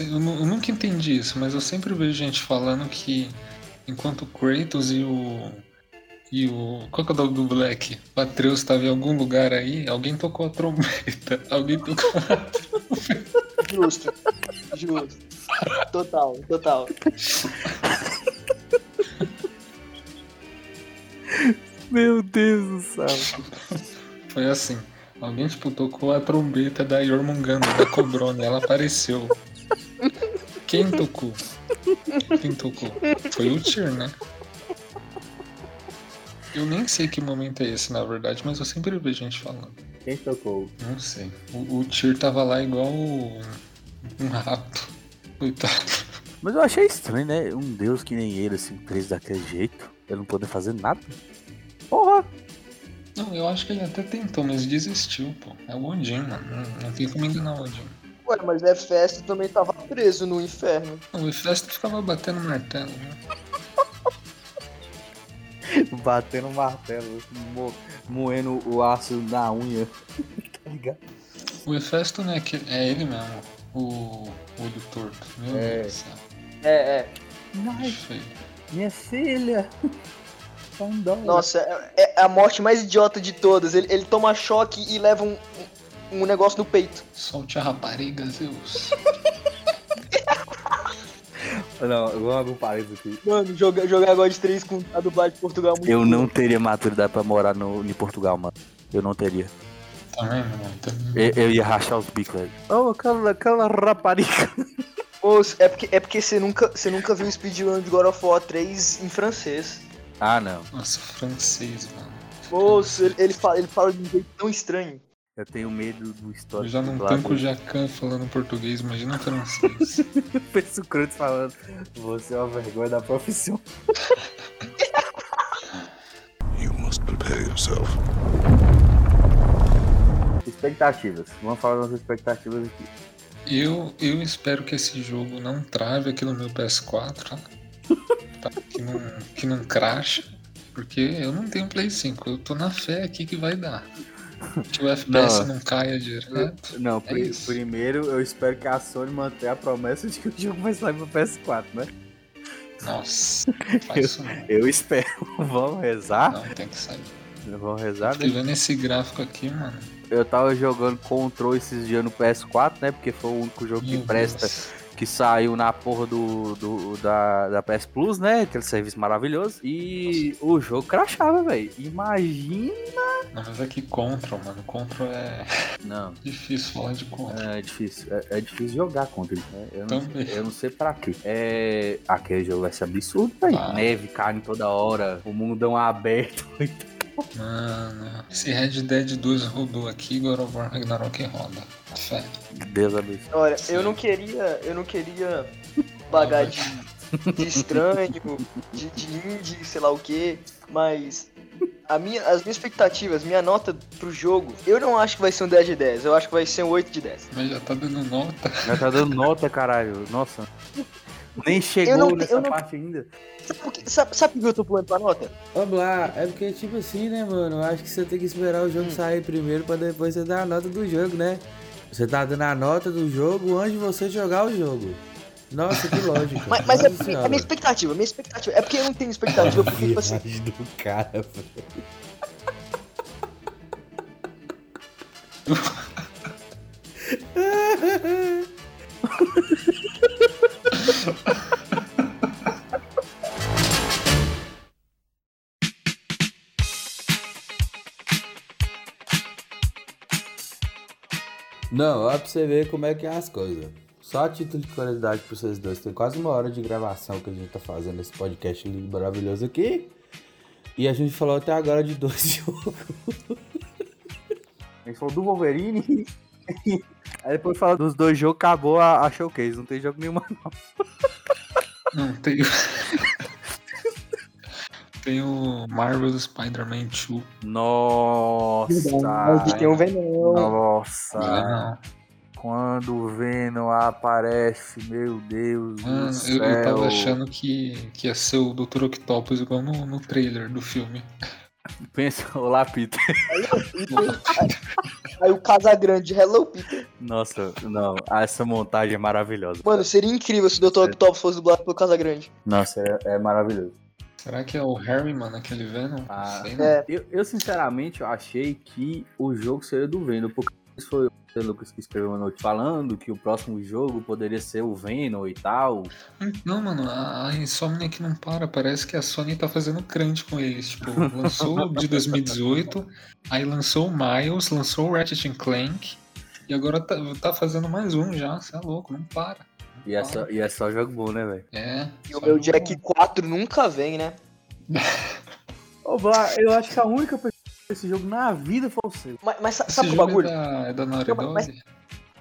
Eu, eu, eu nu- eu nunca entendi isso, mas eu sempre vejo gente falando que enquanto o Kratos e o. E o. Qual que é o nome do Black? O Atreus estava em algum lugar aí, alguém tocou a trombeta. Alguém tocou a Justo. Justo. Total, total. Meu Deus do céu. Foi assim. Alguém, tipo, tocou a trombeta da Jormungandr, da Cobrone, ela apareceu. Quem tocou? Quem tocou? Foi o Tyr, né? Eu nem sei que momento é esse, na verdade, mas eu sempre vejo gente falando. Quem tocou? Não sei. O, o Tyr tava lá igual um rato. Coitado. Mas eu achei estranho, né? Um deus que nem ele, assim, preso daquele jeito. Ele não poder fazer nada. Porra! Não, eu acho que ele até tentou, mas desistiu, pô. É o Odin, mano. Não, não tem como enganar o Odin. Ué, mas Hefesto também tava preso no inferno. O Hefesto ficava batendo martelo, né? Batendo martelo, mo- moendo o aço na unha. tá ligado? O Hefesto, né, que é ele mesmo. O olho torto. Meu É. Deus do céu. É, é. Feio. Minha filha. Dólar. Nossa, é, é a morte mais idiota de todas. Ele, ele toma choque e leva um, um negócio no peito. Solte a rapariga, Zeus. Não, eu vou abrir um parênteses aqui. Mano, jogar, jogar God 3 com a dublagem de Portugal é muito Eu não teria maturidade pra morar no, em Portugal, mano. Eu não teria. Também, mano. Também. Eu, eu ia rachar os bicos, velho. Oh, aquela, aquela rapariga. Moço, é porque, é porque você, nunca, você nunca viu o speedrun de God of War 3 em francês. Ah, não. Nossa, francês, mano. Moço, ele, ele, fala, ele fala de um jeito tão estranho. Eu tenho medo do Eu histórico. já não tanco o. Jacan falando português, imagina francês. Penso o Cruz falando. Você é uma vergonha da profissão. You must prepare yourself. Expectativas. Vamos falar das expectativas aqui. Eu, eu espero que esse jogo não trave aqui no meu PS4, tá? que, não, que não crache, porque eu não tenho Play 5, eu tô na fé aqui que vai dar. Que o FPS Não. não, caia direto. Não, É pri- isso. primeiro eu espero que a Sony mantenha a promessa de que o jogo vai sair pro PS4, né? Nossa, não faz isso não. Eu espero. Vamos rezar? Não, tem que sair. Vamos rezar, Fiquei né? vendo esse gráfico aqui, mano. Eu tava jogando Control esses dias no PS4, né? Porque foi o único jogo que Meu presta Deus. Que saiu na porra do, do- da, da PS Plus, né? Aquele serviço maravilhoso. E o jogo crachava, velho. Imagina. Mas aqui Control, mano. Control é Não, difícil falar de Control. é difícil. É, é difícil jogar contra ele. né? Eu, não, Também. eu não sei pra quê. É. Aquele jogo vai ser absurdo, velho. Ah. Neve, carne toda hora, o mundão aberto. Mano, esse Red Dead 2 rodou aqui, God of War Ragnarok roda. Fé. Deus abençoe. Olha, Sim. eu não queria. Eu não queria pagar de, de estranho, de, de indie, sei lá o que, mas. A minha, as minhas expectativas, minha nota pro jogo, eu não acho que vai ser um 10 de 10, eu acho que vai ser um 8 de 10. Mas já tá dando nota. Já tá dando nota, caralho. Nossa. Nem chegou não- nessa não- parte ainda. Sabe por que, sabe, que eu tô pulando pra nota? Vamos lá, é porque tipo assim, né, mano? Acho que você tem que esperar o Hum. jogo sair primeiro pra depois você dar a nota do jogo, né? Você tá dando a nota do jogo antes de você jogar o jogo. Nossa, que lógica. Mas, mas é, a senhora. minha expectativa, a minha expectativa. É porque eu não tenho expectativa, porque, tipo assim, do cara, velho. Não, ó pra você ver como é que é as coisas. Só a título de curiosidade pra vocês dois. Tem quase uma hora de gravação que a gente tá fazendo esse podcast lindo, maravilhoso aqui. E a gente falou até agora de dois jogos. A gente falou do Wolverine. Aí depois fala dos dois jogos, acabou a, a showcase. Não tem jogo nenhum não. Não, tem. tem o Marvel Spider-Man 2. Nossa. tem um Venom. Nossa. Não, Quando o Venom aparece, meu Deus Mano, do eu, céu. eu tava achando que, que ia ser o Dr. Octopus igual no, no trailer do filme. Pensa, olá, Peter. Aí o Casagrande, Hello Peter. Nossa, não. Essa montagem é maravilhosa. Mano, seria incrível se o Dr. Octopus fosse dublado pelo Casagrande. Nossa, é, é maravilhoso. Será que é o Harry, mano, aquele Venom? Ah, Sei. É, Eu, eu, sinceramente, eu achei que o jogo seria do Venom, porque isso foi Lucas que escreveu uma noite falando que o próximo jogo poderia ser o Venom e tal. Não, mano, a, a Insomniac não para. Parece que a Sony tá fazendo crunch com eles. Tipo, lançou o de 2018, aí lançou o Miles, lançou o Ratchet and Clank, e agora tá, tá fazendo mais um já. Você é louco, não para. E é só, e é só jogo bom, né, velho? É. e o meu Jack bom. 4 nunca vem, né? Ô, Blá, eu acho que a única pessoa que esse jogo na vida foi você. Mas, mas Esse sabe qual é o jogo bagulho? é da, é da Naughty Não, mas- Dog?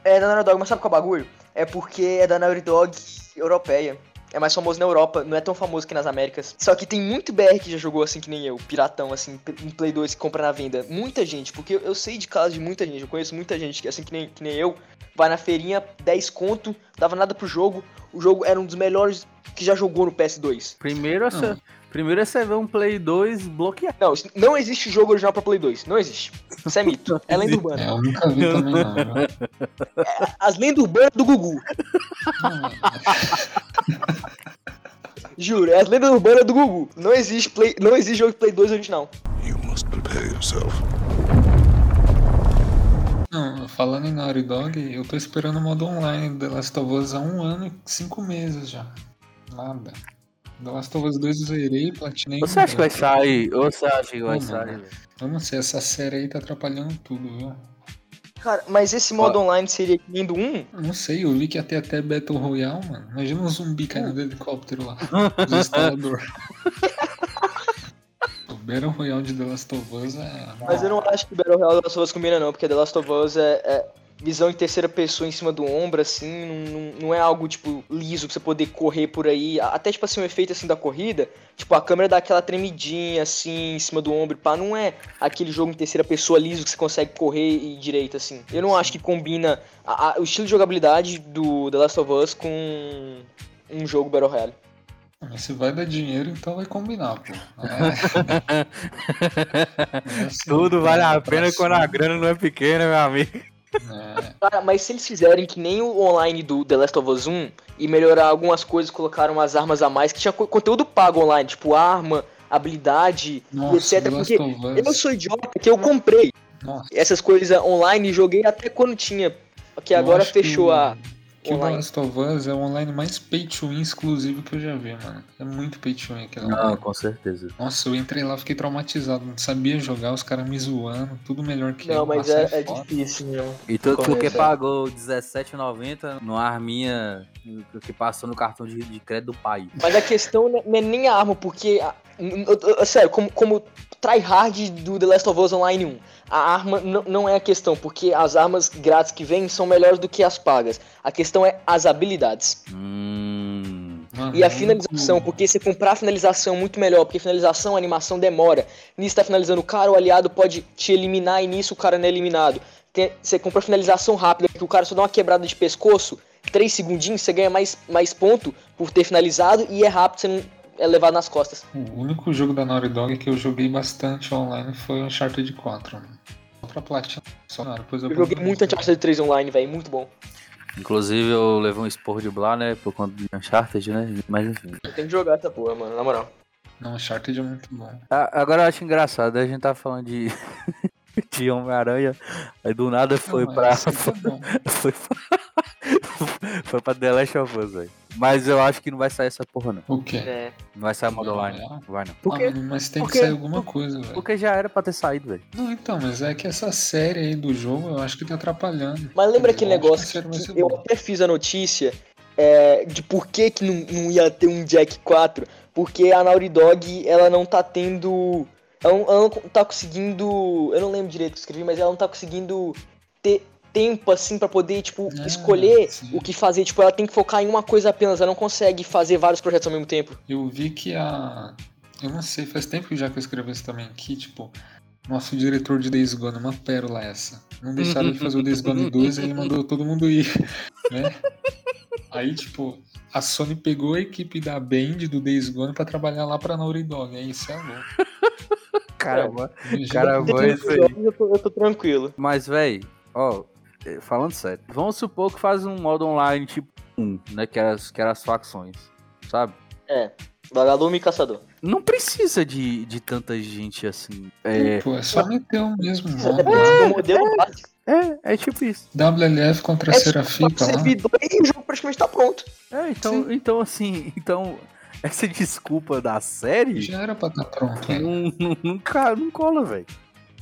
É da Naughty Dog, mas sabe qual é o bagulho? É porque é da Naughty Dog europeia. É mais famoso na Europa, não é tão famoso que nas Américas. Só que tem muito BR que já jogou assim que nem eu, piratão, assim, em Play 2 que compra na venda. Muita gente, porque eu- sei de casos de muita gente, eu conheço muita gente que, assim que nem, que nem eu, vai na feirinha, 10 conto, dava nada pro jogo. O jogo era um dos melhores que já jogou no PS2. Primeiro, essa. Primeiro é você ver um Play 2 bloqueado. Não, não existe jogo original pra Play 2, não existe. Isso é mito, é lenda urbana. É, eu nunca vi também não. viu? As lendas urbanas do Gugu. Juro, é as lendas urbanas do Gugu. Não existe, play, não existe jogo de Play 2 original. You must prepare yourself. Não, falando em Naughty Dog, eu tô esperando o modo online do The Last of Us há um ano e cinco meses já. Nada. The Last of Us 2 eu zerei, platinei. Você acha que vai um. sair? Ou você acha que vai Não, sair? mano. Eu não sei, essa série aí tá atrapalhando tudo, viu? Cara, mas esse modo online seria que nem do 1? Eu Não sei, eu vi que ia ter até Battle Royale, mano. Imagina um zumbi caindo do helicóptero lá. Do instalador. o Battle Royale de The Last of Us é. Mas eu não acho que Battle Royale The Last of Us combina não, porque The Last of Us é, é visão em terceira pessoa em cima do ombro, assim, não, não, não é algo, tipo, liso pra você poder correr por aí. Até, tipo assim, o efeito, assim, da corrida, tipo, a câmera dá aquela tremidinha, assim, em cima do ombro, pá, não é aquele jogo em terceira pessoa liso que você consegue correr e direito, assim. Eu não acho que combina a- a- o estilo de jogabilidade do The Last of Us com um jogo Battle Royale. Mas se vai dar dinheiro, então vai combinar, pô. É. É assim, Tudo vale a pena quando a grana não é pequena, meu amigo. É. Cara, mas se eles fizerem que nem o online do The Last of Us 1 e melhorar algumas coisas, colocaram umas armas a mais, que tinha co- conteúdo pago online, tipo arma, habilidade Nossa, etc. Porque eu sou idiota que eu comprei Nossa, essas coisas online e joguei até quando tinha. Que agora que fechou o- a. Que o. Last of Us é o online mais pay to win exclusivo que eu já vi, mano. É muito pay to win aquele Não, online. com certeza. Nossa, eu entrei lá, fiquei traumatizado. Não sabia jogar, os caras me zoando, tudo melhor que eu. Não, mas é, é difícil mesmo. E tudo Correto, porque é. pagou R$17,90 no arminha que passou no cartão de, de crédito do pai. Mas a questão não é nem a arma, porque. a- sério, como, como tryhard do The Last of Us Online 1, a arma não é a questão, porque as armas grátis que vêm são melhores do que as pagas. A questão é as habilidades. Hum. E a finalização, porque você comprar a finalização é muito melhor, porque finalização, animação demora. Nisso tá finalizando o cara, o aliado pode te eliminar e nisso o cara não é eliminado. Tem- você compra a finalização rápida, que o cara só dá uma quebrada de pescoço, 3 segundinhos, você ganha mais, mais ponto por ter finalizado e é rápido, você não é levado nas costas. O único jogo da Naughty Dog que eu joguei bastante online foi o Uncharted 4, mano. Só pra platina. Só não, depois eu, Eu joguei muito Uncharted 3 online, velho, muito bom. Inclusive eu levei um esporro de Blá, né? Por conta de Uncharted, né? Mas enfim. Tem que jogar essa porra, mano, na moral. Não, Uncharted é muito bom. A- Agora eu acho engraçado, a gente tá falando de. de Homem-Aranha, aí do nada foi Não, pra. tá. Foi, foi pra The Last of Us, velho. Mas eu acho que não vai sair essa porra, não. O quê? É. Não vai sair modo Não, online. não. Vai não. Ah, Porque, mano, mas tem porque- que sair alguma coisa, velho. porque já era pra ter saído, velho. Não, então, mas é que essa série aí do jogo eu acho que tá atrapalhando. Mas lembra Eu aquele que negócio a ser que eu até fiz a notícia é, de por que, que não, não ia ter um Jack 4? Porque a Naughty Dog, ela não tá tendo. Ela não, ela não tá conseguindo. Eu não lembro direito o que eu escrevi, mas ela não tá conseguindo ter tempo assim pra poder, tipo, Ah, escolher sim. o que fazer. Tipo, ela tem que focar em uma coisa apenas, ela não consegue fazer vários projetos ao mesmo tempo. Eu vi que a. Eu não sei, faz tempo já que eu escrevi isso também aqui, tipo. Nosso diretor de Days Gone, uma pérola essa. Não deixaram de fazer o Days Gone 2 e ele mandou todo mundo ir, né? Aí, tipo, a Sony pegou a equipe da Band do Days Gone pra trabalhar lá pra Naughty Dog. Aí isso é louco. Caramba. Imagina- Cara, bom Tem isso aí. eu, tô, eu tô tranquilo. Mas, velho, ó, eh, falando sério, vamos supor que faz um modo online tipo 1, né? Que era, as- que era as facções, sabe? Vagalume e caçador. Não precisa de, de tanta gente assim. É, Pô, é só meter o mesmo modo. porque lá. o modelo básico. É, é tipo isso. WLF contra É só Serafita lá. servidor e o jogo praticamente tá pronto. É, então, então assim, então, essa desculpa da série Já era pra estar pronto, velho. não, não, não, não cola, velho.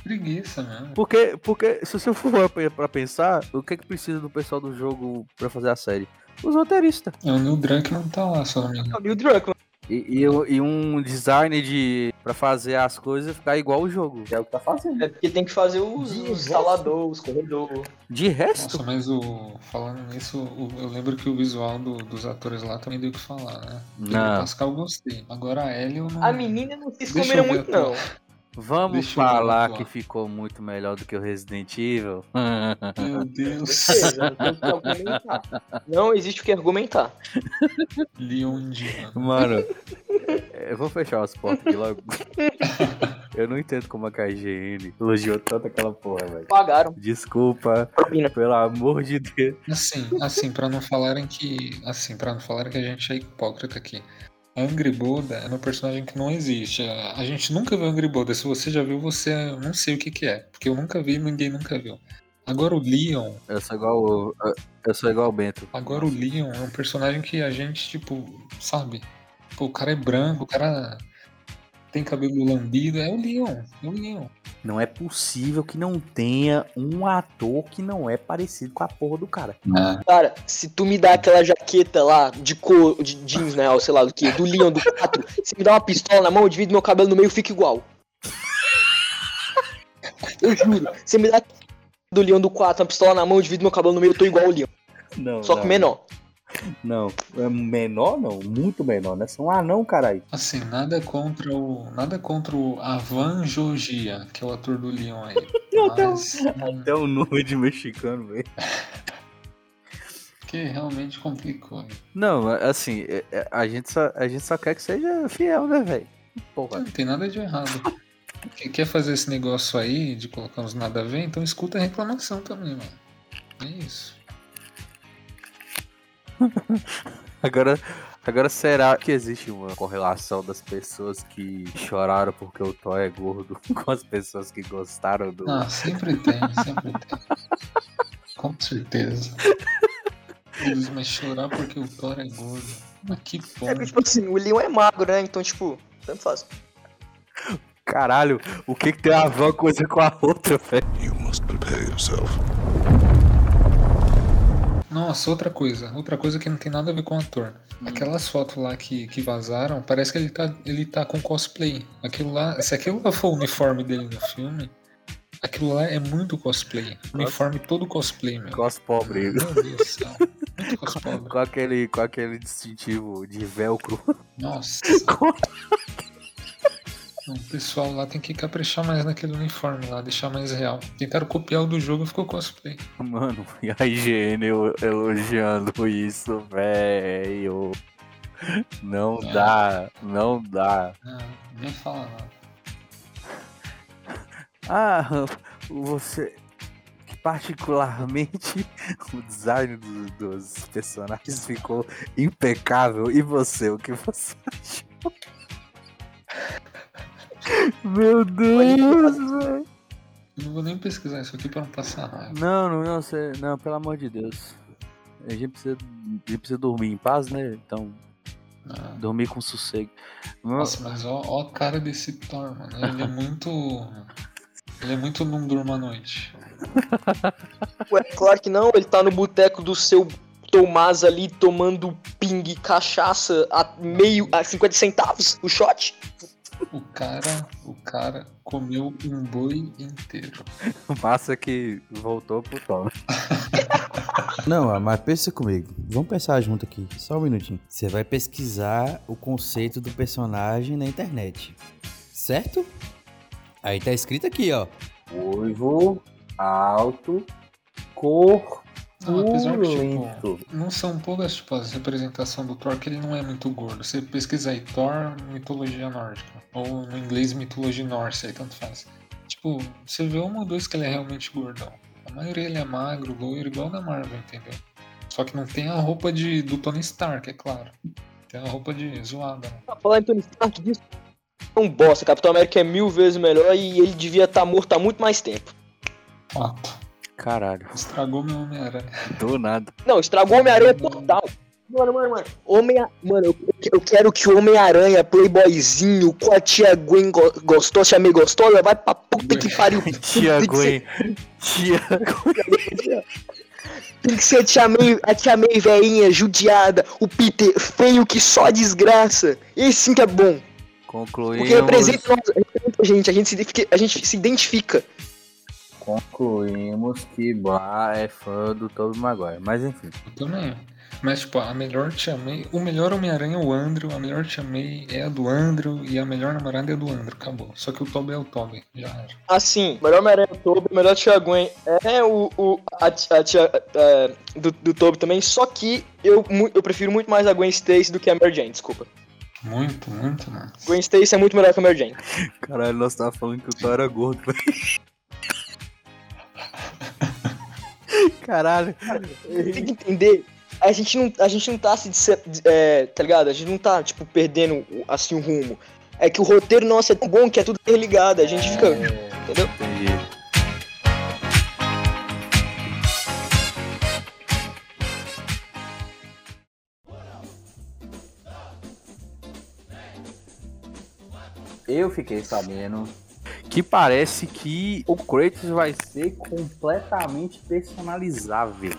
Preguiça mesmo. Porque, porque se você for pra- pensar, o que que precisa do pessoal do jogo pra fazer a série? Os roteiristas. É, o Neil Drake não tá lá, me engano. É o Neil Druckmann. E, e, e um design de pra fazer as coisas ficar igual o jogo. É o que tá fazendo. É porque tem que fazer os, os instaladores, os corredores. De resto, Nossa, mas o. Falando nisso, o- eu lembro que o visual do- dos atores lá também deu o que falar, né? Não. Pascal eu gostei. Agora a Ellie eu não. A menina não se ver muito, não. Vamos Deixa falar que ficou muito melhor do que o Resident Evil. Meu Deus. Certeza, não tem o que argumentar. Não existe o que argumentar. Leon Indiana. Mano, eu vou fechar as portas aqui logo. Eu não entendo como a KGN elogiou tanto aquela porra, velho. Pagaram. Desculpa, Propina. pelo amor de Deus. Assim, assim, pra não falarem que. Assim, pra não falarem que a gente é hipócrita aqui. Angry Boda é uma personagem que não existe. A gente nunca viu Angry Boda. Se você já viu, você eu não sei o que, que é. Porque eu nunca vi e ninguém nunca viu. Agora o Leon. Eu sou igual o, eu sou igual o Bento. Agora o Leon é um personagem que a gente, tipo, sabe? Pô, o cara é branco, o cara tem cabelo lambido. É o Leon. É o Leon. Não é possível que não tenha um ator que não é parecido com a porra do cara. Cara, se tu me dá aquela jaqueta lá de cor, de jeans, né? Ou sei lá do que, do Leon do 4, se me dá uma pistola na mão, eu divido meu cabelo no meio e fica igual. Eu juro. Se me dá do Leon do 4, uma pistola na mão, eu divido meu cabelo no meio, eu tô igual o Leon. Não, Só que menor. Não, é menor não, muito menor, né? São anão, caralho. Assim, nada contra o. Nada contra o Avan Jogia, que é o ator do Leon aí. Até o- Mas, hum, Até o nome de mexicano, velho. que realmente complicou. Não, assim, é- é- a gente, só, a gente só quer que seja fiel, né, velho? Não tem nada de errado. Quem quer fazer esse negócio aí de colocar uns nada a ver, então escuta a reclamação também, mano. É isso. Agora, agora será que existe uma correlação das pessoas que choraram porque o Thor é gordo com as pessoas que gostaram do. Ah, sempre tem, sempre tem. Com certeza. Eles mas chorar porque o Thor é gordo. Mas que É que, porra. tipo assim, o Leon é magro, né? Então, tipo, tanto faz. Caralho, o que, que tem a ver uma coisa com a outra, velho? You must prepare yourself. Nossa, outra coisa. Outra coisa que não tem nada a ver com o ator. Aquelas fotos lá que, que vazaram, parece que ele tá, ele tá com cosplay. Aquilo lá, se aquilo lá for o uniforme dele no filme, aquilo lá é muito cosplay. Uniforme todo cosplay, meu. Cos pobre. Meu Deus do céu. Muito cosplay. Com aquele, com aquele distintivo de velcro. Nossa. O pessoal lá tem que caprichar mais naquele uniforme lá, deixar mais real. Tentaram copiar o do jogo e ficou cosplay. Mano, e a higiene eu- elogiando isso, velho. Não É. dá, não dá. Não, nem fala nada. Ah, você. Particularmente, o design do- dos personagens ficou impecável. E você, o que você achou? Meu Deus, velho. Eu não vou nem pesquisar isso aqui pra não passar raiva. Não, não, não, você, não, pelo amor de Deus. A gente precisa, a gente precisa dormir em paz, né? Então, Ah, dormir com sossego. Nossa, mas ó, ó a cara desse Thor, mano. Ele é muito. Ele é muito não durma à noite. Ué, claro que não, ele tá no boteco do seu Tomás ali tomando ping cachaça a meio a 50 centavos o shot. O cara, o cara comeu um boi inteiro. Massa que voltou pro Tom. Não, mas pensa comigo. Vamos pensar junto aqui, só um minutinho. Você vai pesquisar o conceito do personagem na internet, certo? Aí tá escrito aqui, ó. Ruivo, alto, cor. Não, apesar que, tipo, não são poucas, tipo, as representação do Thor que ele não é muito gordo. Você pesquisa aí Thor, mitologia nórdica. Ou no inglês, mitologia norse, aí tanto faz. Tipo, você vê um ou dois que ele é realmente gordão. A maioria ele é magro, loiro, igual da Marvel, entendeu? Só que não tem a roupa de, do Tony Stark, é claro. Tem a roupa de zoada, né? Pra falar em Tony Stark disso, é um bosta. Capitão América é mil vezes melhor e ele devia estar morto há muito mais tempo. Fato. Caralho, Estragou meu Homem-Aranha. do nada. Não, estragou o Homem-Aranha total. Mano, mano, mano. Homem mano, eu, eu quero que o Homem-Aranha, playboyzinho, com a tia Gwen go gostou, tia May gostosa, vai pra puta que pariu. Tia Gwen. Tia Tem que ser a tia May, a tia May veinha, judiada, o Peter feio que só desgraça. Esse sim que é bom. Concluímos. Porque representa, nós, representa a gente, a gente, se identifica, a gente se identifica. Concluímos que Blá é fã do Tobey Maguire. Mas enfim. Eu também. Mas, tipo, a melhor Tia May. O melhor Homem-Aranha é o Andrew, a melhor Tia May é a do Andrew e a melhor namorada é a do Andrew. Acabou. Só que o Toby é o Toby. Já era. Assim, o melhor Homem-Aranha do Toby, o melhor tia Gwen é o, o a, a tia é, do, do Toby também, só que eu, eu prefiro muito mais a Gwen Stacy do que a Mary Jane, desculpa. Muito, muito mais. Gwen Stacy é muito melhor que a Mary Jane. Caralho, nós tava falando que o Thor era gordo, velho. Caralho. Você tem que entender a gente não, a gente não tá se. É, tá ligado? A gente não tá, tipo, perdendo assim o rumo. É que o roteiro nosso é tão bom que é tudo interligado. A gente fica. Entendeu? Entendi. Eu fiquei sabendo que parece que o Kratos vai ser completamente personalizável.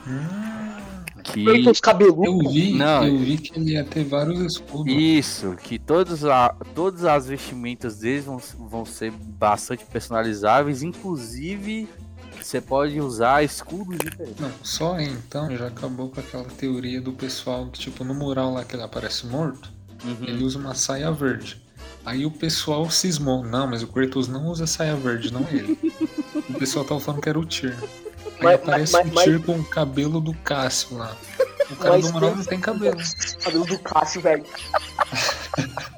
Que Kratos cabeludo. Eu vi, Não. eu vi que ele ia ter vários escudos. Isso, que todos a, todas as vestimentas deles vão, vão ser bastante personalizáveis, inclusive você pode usar escudos diferentes. Não, só então já acabou com aquela teoria do pessoal que, tipo, no mural lá que ele aparece morto, Uhum. ele usa uma saia verde. Aí o pessoal cismou, não, mas o Kratos não usa saia verde, não ele. o pessoal tava falando que era o Tyr. Aí Mas- aparece mas- o mas- Tyr com o cabelo do Cássio lá. O cara Mas do mural tem- não tem cabelo. Cabelo do Cássio, velho.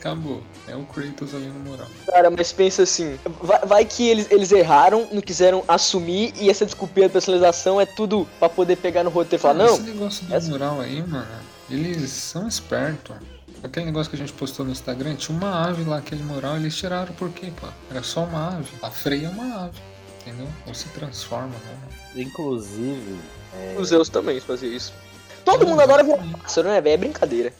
Acabou. É o Kratos ali no mural. Cara, mas pensa assim, vai, vai que eles, eles erraram, não quiseram assumir e essa desculpinha da personalização é tudo pra poder pegar no roteiro e falar, não, Esse negócio do essa- mural aí, mano, eles são espertos. Aquele negócio que a gente postou no Instagram, tinha uma ave lá, aquele mural, eles tiraram por quê, pô? Era só uma ave. A freia é uma ave, entendeu? Ou se transforma, né? Inclusive, os Zeus também faziam isso. Todo mundo agora vira pássaro, né, velho? É brincadeira.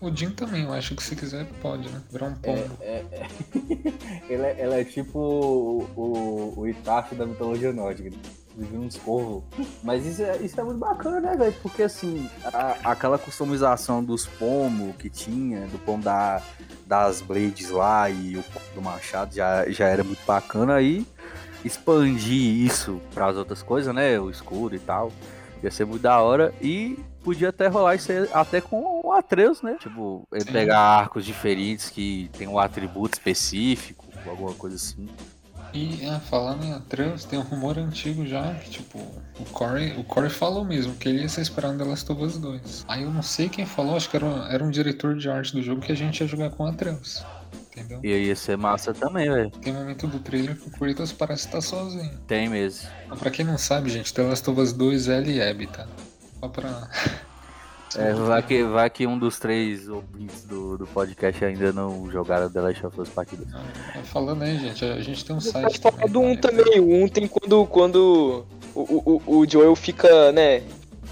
O Jin também, eu acho que se quiser pode, né? Virar um pombo. ele, é, ele é tipo o, o, o Itachi da mitologia nórdica. Vive uns corvos. Mas isso é, isso é muito bacana, né, velho? Porque assim, a- aquela customização dos pomos que tinha, do pomo da, das blades lá e o pomo do machado já, já era muito bacana. Aí expandir isso para as outras coisas, né? O escudo e tal. Ia ser muito da hora. E podia até rolar isso aí até com o Atreus, né? Tipo, ele pegar arcos diferentes que tem um atributo específico, alguma coisa assim. E ah, falando em Atreus, tem um rumor antigo já que, tipo, o Corey, o Corey falou mesmo que ele ia ser esperado The Last of Us 2. Aí eu não sei quem falou, acho que era, um- era um diretor de arte do jogo que a gente ia jogar com Atreus. Entendeu? E aí ia ser massa também, velho. Tem um momento do trailer que o Kratos parece estar sozinho. Tem mesmo. Pra quem não sabe, gente, The Last of Us 2 é Ellie e Abby, tá? Só pra. É, vai, que, vai que um dos três ouvintes do, do podcast ainda não jogaram The Last of Us Part 2. Ah, Falando aí, gente, a gente tem um Pode site falar também. do 1 né? também. O 1 tem quando, quando o, o, o- Joel fica, né,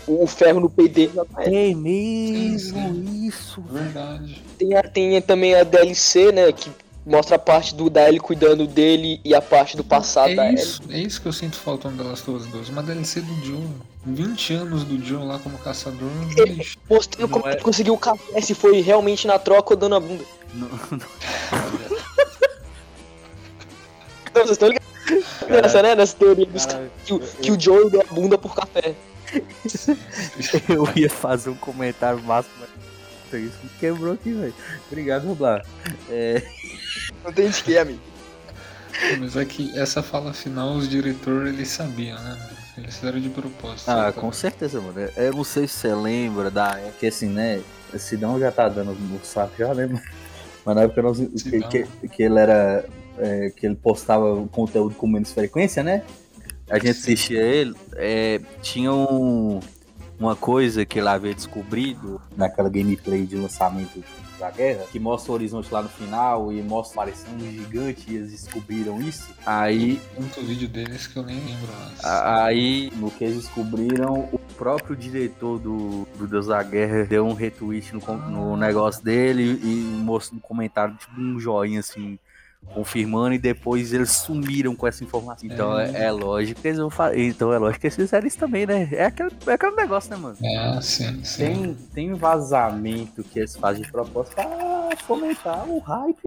o, o ferro no peito dele. já tá. É Sim, mesmo isso. Verdade. Tem, a- tem também a DLC, né, que mostra a parte do, da Ellie cuidando dele e a parte do passado da É Ellie. isso, é isso que eu sinto falta no The Last of Us 2. Uma DLC do Joe. 20 anos do Joe lá como caçador. bicho. Mostrando Não como é- ele conseguiu o café, se foi realmente na troca ou dando a bunda. Não- Então, vocês estão ligados nessa, né, nessa teoria dos Cara, caras que, o- que o Joel deu a bunda por café. Eu ia fazer um comentário máximo, mas isso me quebrou aqui, velho. Obrigado, Rublar. É, Não tem de que, amigo. Mas é que essa fala final, os diretores, eles sabiam, né? Eles fizeram de propósito. Ah, com certeza, mano. Eu não sei se você lembra da época que assim, né? Sidão já tá dando no saco já, né? mano? Mas na época nós, que, que, que ele era. é, que ele postava o conteúdo com menos frequência, né? A gente Sim. assistia ele, é, tinha um- uma coisa que ele havia descobrido naquela gameplay de lançamento da guerra, que mostra o horizonte lá no final e mostra parecendo um gigante e eles descobriram isso. Aí Tanto vídeo deles que eu nem lembro mais. Aí, no que eles descobriram, o próprio diretor do, do Deus da Guerra deu um retweet no, no negócio dele e mostrou no comentário, tipo, um joinha assim, confirmando, e depois eles sumiram com essa informação. Então é, É. é lógico que eles vão fazer. Então é lógico que eles fizeram isso também, né? É aquele, é aquele negócio, né, mano? É, sim, sim. Tem, tem vazamento que eles fazem de propósito pra fomentar o hype.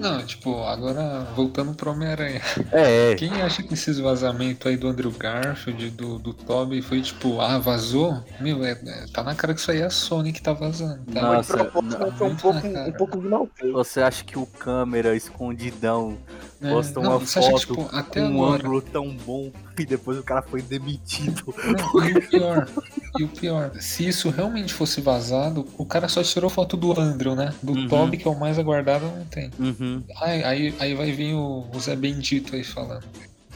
Não, tipo, agora voltando pro Homem-Aranha. É, Quem acha que esses vazamentos aí do Andrew Garfield, do, do Toby, foi tipo, ah, vazou? Meu, é, é- tá na cara que isso aí é a Sony que tá vazando. Tá? Nossa, não- foi um pouco, um pouco de mal você acha que o câmera escondidão É, posta não, uma acha que, foto tipo, até com um agora. ângulo tão bom e depois o cara foi demitido. Não, e o pior, e o pior, se isso realmente fosse vazado, o cara só tirou foto do Andrew, né? Do Uhum. Toby, que é o mais aguardado, não tem. Uhum. Aí, aí, aí vai vir o, o Zé Bendito aí falando.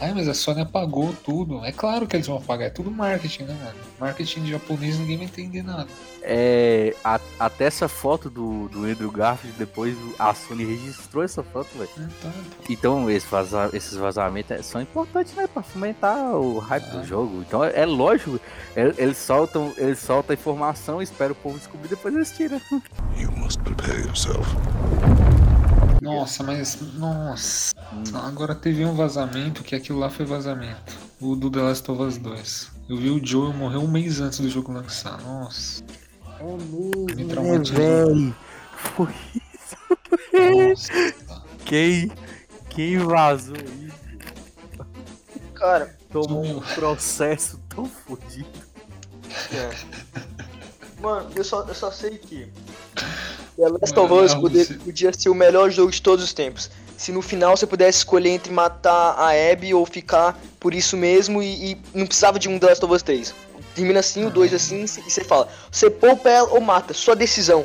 Ai, mas a Sony apagou tudo. É claro que eles vão apagar, é tudo marketing, né, mano? Marketing de japonês ninguém vai entender nada. É, a- até essa foto do, do Andrew Garfield, depois a Sony registrou essa foto, velho. Então, Então esse vaza- esses vazamentos é- são importantes, né? Pra fomentar o hype Ah. do jogo. Então é, é lógico, é- eles soltam, eles soltam a informação, espera o povo descobrir, depois eles tiram. You must prepare yourself. Nossa, mas. Nossa. Agora teve um vazamento que aquilo lá foi vazamento. O do The Last of Us 2. Eu vi o Joel morrer um mês antes do jogo lançar. Nossa. É Me mesmo, traumatizou. velho. Foi Nossa. quem, quem vazou isso? Cara, Tomou um processo tão fodido. é. Mano, eu só, eu só sei que The Last Mano, of Us poder- você- podia ser o melhor jogo de todos os tempos. Se no final você pudesse escolher entre matar a Abby ou ficar por isso mesmo e, e não precisava de um The Last of Us 3. Termina assim, o 2 assim, e você fala, você poupa ela ou mata, sua decisão.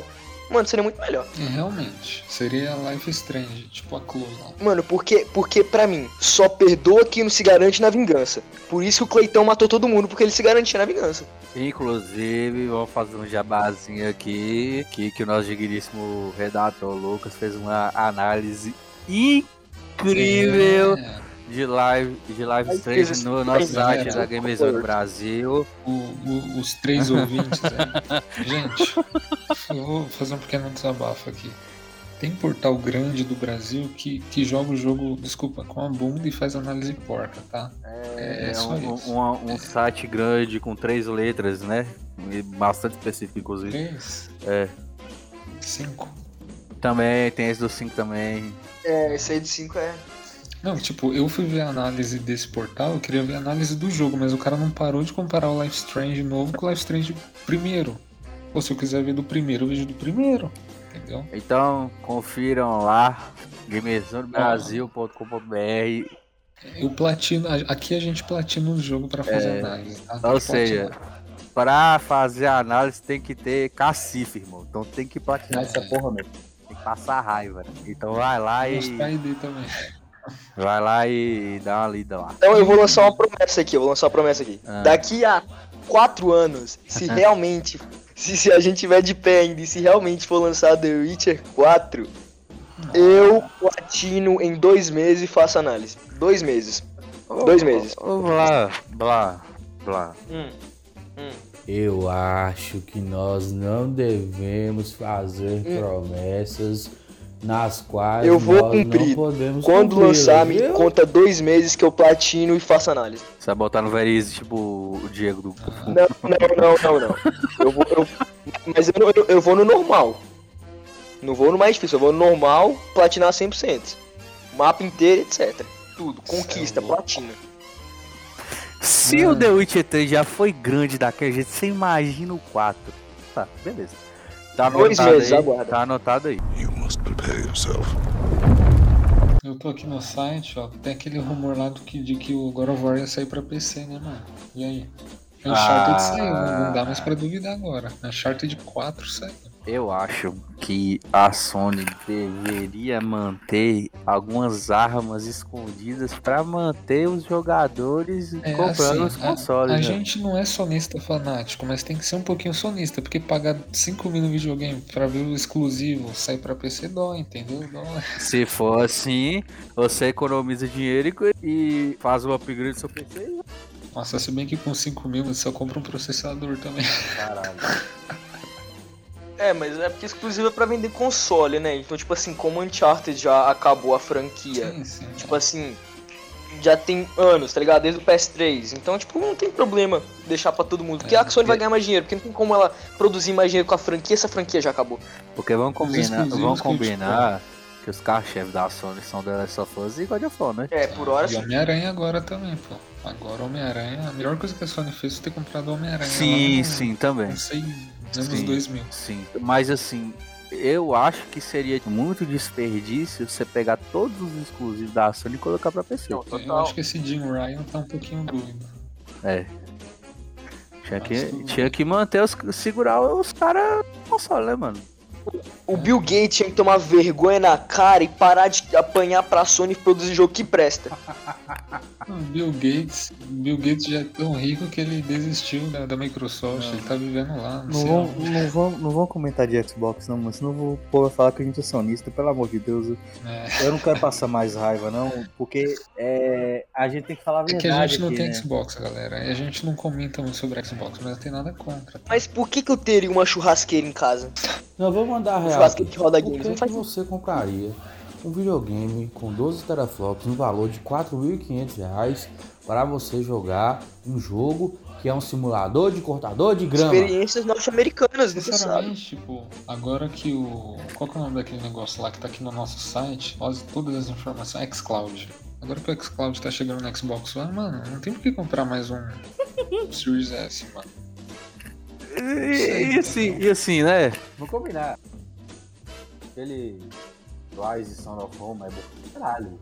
Mano, seria muito melhor. É, realmente. Seria Life Strange, tipo a Chloe lá. Mano, porque, porque pra mim, só perdoa quem não se garante na vingança. Por isso que o Cleitão matou todo mundo, porque ele se garantia na vingança. Inclusive, vamos fazer um jabazinho aqui, que, que o nosso digníssimo redator Lucas fez uma análise incrível É, de live, de live Aí stream no nosso site da Gamezone Brasil. o- o- os três ouvintes aí. Gente, eu vou fazer um pequeno desabafo aqui. Tem portal grande do Brasil que, que joga o jogo, desculpa, com a bunda e faz análise porca, tá? É, É só um, isso. um, um site grande com três letras, né? E bastante específico, inclusive. Três? É. Cinco? Também, tem esse do 5 também. É, esse aí de 5 é. Não, tipo, eu fui ver a análise desse portal, eu queria ver a análise do jogo, mas o cara não parou de comparar o Life Strange novo com o Life Strange primeiro. Ou se eu quiser ver do primeiro, eu vejo do primeiro. Entendeu? Então, confiram lá, gamezonebrasil.com.br. Eu platino. Aqui a gente platina o jogo pra fazer análise. Tá? Ou seja, pra fazer análise tem que ter cacife, irmão. Então tem que platinar essa porra mesmo. Tem que passar raiva. né? Então vai lá e. Mostrar a ID também. Vai lá e dá uma lida lá. Então eu vou lançar uma promessa aqui, eu vou lançar uma promessa aqui. Ah. Daqui a quatro anos, se realmente, se, se a gente tiver de pé ainda e se realmente for lançar The Witcher 4, eu platino em dois meses e faço análise. Dois meses. Dois meses. Ô, blá, blá, blá. Hum, hum. Eu acho que nós não devemos fazer promessas nas quais Eu vou nós não cumprir. podemos Quando cumprir, lançar, me conta dois meses que eu platino e faço análise. Você vai botar no Verize, tipo o Diego do. Não, não, não, não, não. Eu vou, eu- mas eu, eu, eu vou no normal. Não vou no mais difícil, eu vou no normal, platinar 100%. Mapa inteiro, etc. Tudo. Conquista, louco. platina. Se o The Witcher 3 já foi grande daquele jeito, você imagina o 4. Tá, beleza. Tá Dois anotado meses, aí. aguarda. Tá anotado aí. You must prepare yourself. Eu tô aqui no site, ó. Tem aquele rumor lá do que, de que o God of War ia sair pra PC, né, mano? E aí? Uncharted Ah. saiu, não não dá mais pra duvidar agora. Uncharted 4 saiu. Eu acho que a Sony deveria manter algumas armas escondidas pra manter os jogadores É, comprando assim, os consoles. A, a né? gente não é sonista fanático, mas tem que ser um pouquinho sonista, porque pagar 5 mil no videogame pra ver o exclusivo sair pra PC dói, entendeu? Dói. Se for assim, você economiza dinheiro e- faz o upgrade do seu PC. Nossa, se bem que com 5 mil você só compra um processador também. Caralho. É, mas é porque exclusivo é pra vender console, né? Então, tipo assim, como Uncharted já acabou a franquia, Sim, sim. tipo assim, já tem anos, tá ligado? Desde o PS3. Então, tipo, não tem problema deixar pra todo mundo. Porque É, a Sony vai porque- ganhar mais dinheiro, porque não tem como ela produzir mais dinheiro com a franquia, essa franquia já acabou. Porque vamos combinar, vamos combinar que os carros-chefes da Sony são The Last of Us e God of War, né? É, por hora E. Homem-Aranha agora também, pô. Agora Homem-Aranha, a melhor coisa que a Sony fez foi ter comprado o Homem-Aranha. Sim, sim, também. Não sei, anos Sim. 2000. Sim. Mas assim, eu acho que seria muito desperdício você pegar todos os exclusivos da Sony e colocar pra PC. Não, Eu total. acho que esse Jim Ryan tá um pouquinho doido. É. Tinha que, Acho que- tinha que manter os. segurar os caras no console, né, mano? O Bill Gates tinha que tomar vergonha na cara e parar de apanhar pra Sony e produzir jogo que presta. O Bill Gates, Bill Gates já é tão rico que ele desistiu da, da Microsoft, ele tá vivendo lá, não, Não vão, não, vão, não vão comentar de Xbox, não, mas senão eu vou pô, falar que a gente é sonista, pelo amor de Deus. É. Eu não quero passar mais raiva, não, porque é, a gente tem que falar a É verdade. que a gente não aqui, tem né? Xbox, galera. E a gente não comenta muito sobre Xbox, mas não tem nada contra. Mas por que, que eu teria uma churrasqueira em casa? Não, vou mandar a real. churrasqueiro aqui. que roda Por games, que, não que você compraria um videogame com 12 teraflops no valor de 4.500 reais para você jogar um jogo que é um simulador de cortador de grama? Experiências norte-americanas, você sabe. Sinceramente, tipo, agora que o. Qual que é o nome daquele negócio lá que tá aqui no nosso site? Quase todas as informações. Xcloud. Agora que o Xcloud tá chegando no Xbox One, mano, não tem por que comprar mais um Series S, mano. E, e assim, e assim, né? Vou combinar. Aquele Rise Son of Rome é bom caralho.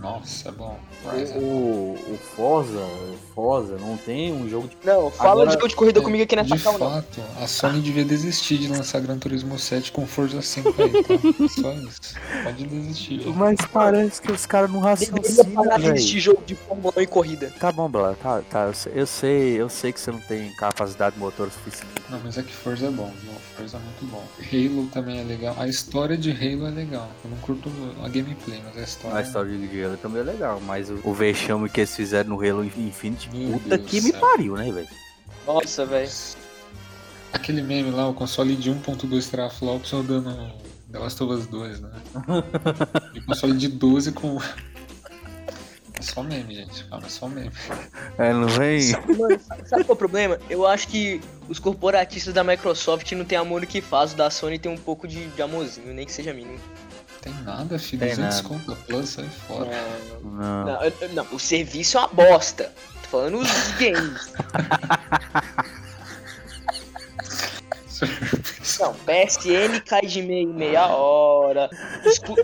Nossa, é bom. O, o, o Forza, o Forza não tem um jogo de. Não, fala Agora- de jogo de corrida comigo aqui De nessa não. fato, a Sony devia desistir de lançar Gran Turismo 7 com Forza 5 aí, tá? Só isso. Pode desistir. gente. Mas parece que os caras não raciocinam, parar de assistir jogo de Fórmula 1 e corrida. Tá bom, Bela, tá, tá. Eu sei, eu sei, eu sei que você não tem capacidade motor suficiente. Não, mas é que Forza é bom, viu? Forza é muito bom. Halo também é legal. A história de Halo é legal. Eu não curto a gameplay, mas a história. A história de Halo também é legal, mas o, o vexame que eles fizeram no Halo Infinite, Meu puta Deus que do me céu. pariu, né, velho? Nossa, velho. Aquele meme lá, o console de 1.2 teraflops rodando The Last of Us 2, né? e o console de 12 com. É só meme, gente. Calma, é só meme. É, não vem. Mano, sabe sabe qual é o problema? Eu acho que os corporatistas da Microsoft não tem amor no que faz, o da Sony tem um pouco de, de amorzinho, nem que seja mínimo. Tem nada, filho. Tem 200 nada. conto plus, sai fora. Não. Não, eu- não, o serviço é uma bosta. Tô falando os games. Não, PSN cai de meia em meia hora.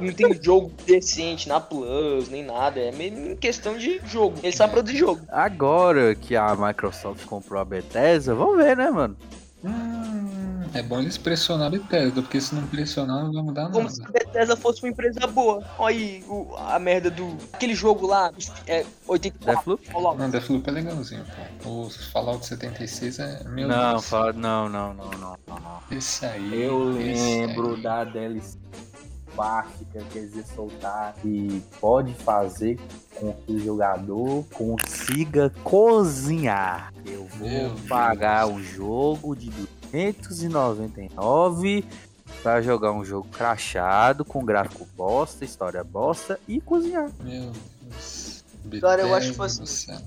Não tem jogo decente na Plus, nem nada. É meio em questão de jogo. Ele sabe produzir jogo. Agora que a Microsoft comprou a Bethesda, vamos ver, né, mano? Hum, é bom eles pressionar a Bethesda, porque se não pressionar não vai mudar Como se a nada. Bethesda fosse uma empresa boa. Olha aí o- a merda do. Aquele jogo lá, é 84. Deathloop? Fallout. Não, Deathloop é legalzinho, pô. O Fallout 76 é. Meu Não, Deus. fala, não, não, não, não, não, não. Esse aí. Eu esse lembro aí. da DLC básica que eles iam soltar e pode fazer com que o jogador consiga cozinhar. Eu vou Meu pagar Deus. um jogo de 299 para jogar um jogo crachado com gráfico bosta, história bosta e cozinhar. Meu Deus. Cara, eu acho que fosse- céu.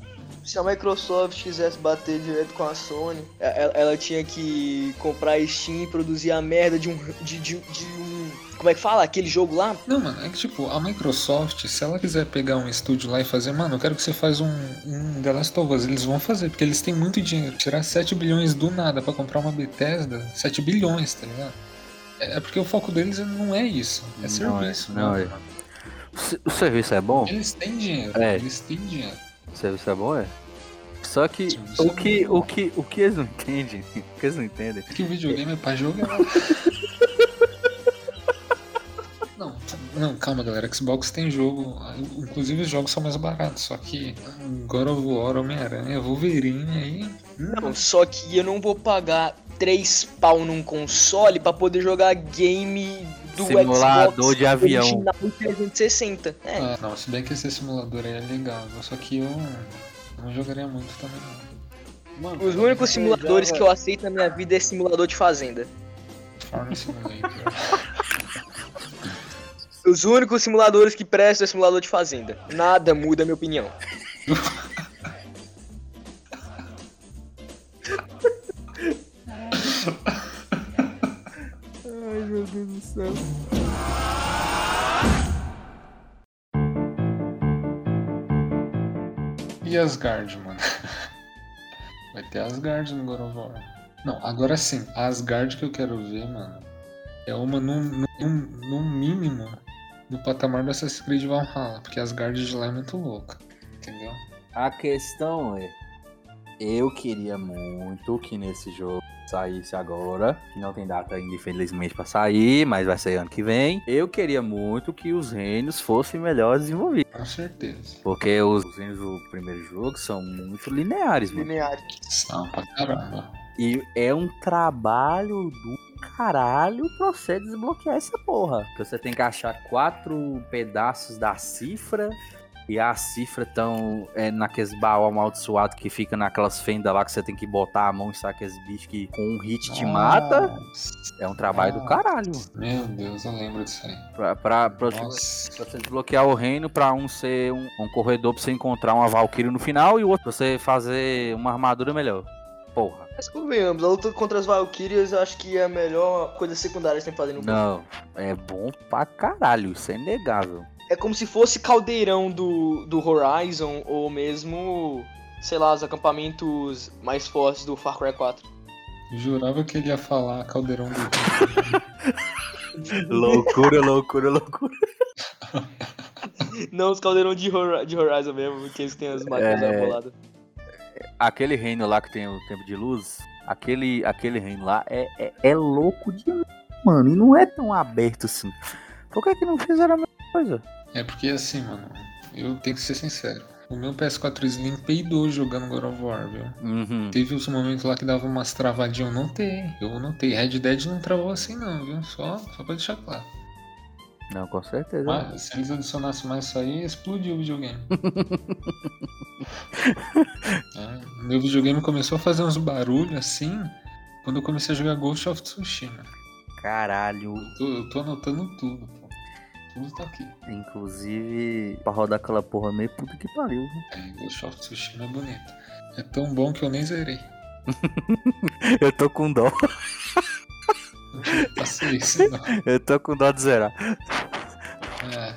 Se a Microsoft quisesse bater direto com a Sony, ela, ela tinha que comprar a Steam e produzir a merda de um. De, de, de um. Como é que fala? Aquele jogo lá? Não, mano, é que tipo, a Microsoft, se ela quiser pegar um estúdio lá e fazer, mano, eu quero que você faz um, um The Last of Us, eles vão fazer, porque eles têm muito dinheiro. Tirar 7 bilhões do nada pra comprar uma Bethesda, 7 bilhões, tá ligado? É é porque o foco deles não é isso, é Não é, serviço. não mano. é. O serviço é bom? Eles têm dinheiro, É. eles têm dinheiro. O serviço é bom, é? Só que o é que, o que o que eles não entendem, o que eles não entendem. Que o videogame é pra jogar. Não, calma galera, Xbox tem jogo, inclusive os jogos são mais baratos, só que God of War, Homem-Aranha, Wolverine aí. Não, só que eu não vou pagar 3 pau num console pra poder jogar game do Simulador Xbox de avião. original em 360. É, Ah, não, se bem que esse simulador aí é legal, só que eu não jogaria muito também não. os únicos simuladores que eu aceito na minha vida é simulador de fazenda. Farm Simulator. Os únicos simuladores que prestam é simulador de fazenda. Nada muda a minha opinião. Ai, meu Deus do céu. E Asgard, mano? Vai ter Asgard no God of War. Não, agora sim, a Asgard que eu quero ver, mano, é uma no, no, no mínimo no patamar do Assassin's Creed Valhalla, porque Asgard de lá é muito louca, entendeu? A questão é Eu queria muito que nesse jogo saísse agora, que não tem data ainda, infelizmente, pra sair, mas vai ser ano que vem. Eu queria muito que os reinos fossem melhor desenvolvidos. Com certeza. Porque os reinos do primeiro jogo são muito lineares, mano. Linear. São pra caramba. E é um trabalho do caralho pra você desbloquear essa porra. Que você tem que achar quatro pedaços da cifra. E a cifra tão é, naqueles baú amaldiçoado que fica naquelas fendas lá que você tem que botar a mão e sabe aqueles bichos que com um hit te mata. Nossa. É um trabalho do Nossa. caralho. Meu Deus, eu lembro disso aí. Pra, pra, pra, pra você desbloquear o reino, pra um ser um, um corredor pra você encontrar uma Valkyrie no final e o outro pra você fazer uma armadura melhor. Porra. Mas convenhamos, a luta contra as Valkyrias eu acho que é a melhor coisa secundária que tem que fazer no jogo. Não, é bom pra caralho, isso é inegável. É como se fosse caldeirão do, do Horizon ou mesmo, sei lá, os acampamentos mais fortes do Far Cry 4. Jurava que ele ia falar caldeirão do loucura, loucura, loucura. Não, os caldeirão de, Hor de Horizon mesmo, porque eles têm as máquinas É. armoladas. Aquele reino lá que tem o tempo de luz, aquele, aquele reino lá é, é, é louco demais, mano. E não é tão aberto assim. Por que, que não fizeram a mesma coisa? É porque assim, mano, eu tenho que ser sincero. O meu PS4 Slim peidou jogando God of War, viu? Uhum. Teve os momentos lá que dava umas travadinhas, eu notei. Eu notei. Red Dead não travou assim não, viu? Só, só pra deixar claro. Não, com certeza. Mas se eles adicionassem mais isso aí, explodiu o videogame. É, meu videogame começou a fazer uns barulhos assim quando eu comecei a jogar Ghost of Tsushima. Caralho. Eu tô, eu tô anotando tudo, pô. Tudo tá aqui. Inclusive, pra rodar aquela porra meio puta que pariu. viu? É, Ghost of Tsushima é bonito. É tão bom que eu nem zerei. Eu tô com dó. Não não. Eu tô com dó de zerar. É,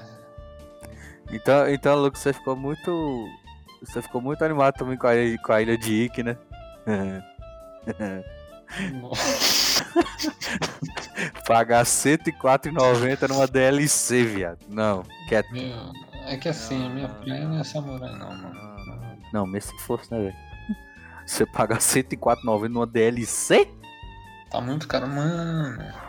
Então, então Lucas, você ficou muito. Você ficou muito animado também com a, ilha- com a ilha de Ike, né? Pagar R$104,90 numa DLC, viado. Não, quieto. Meu, é que assim, a minha Não, praia não é samurai não, mano. Não, mesmo se fosse, né, velho? Você pagar R$104,90 numa DLC? Tá muito caro, mano.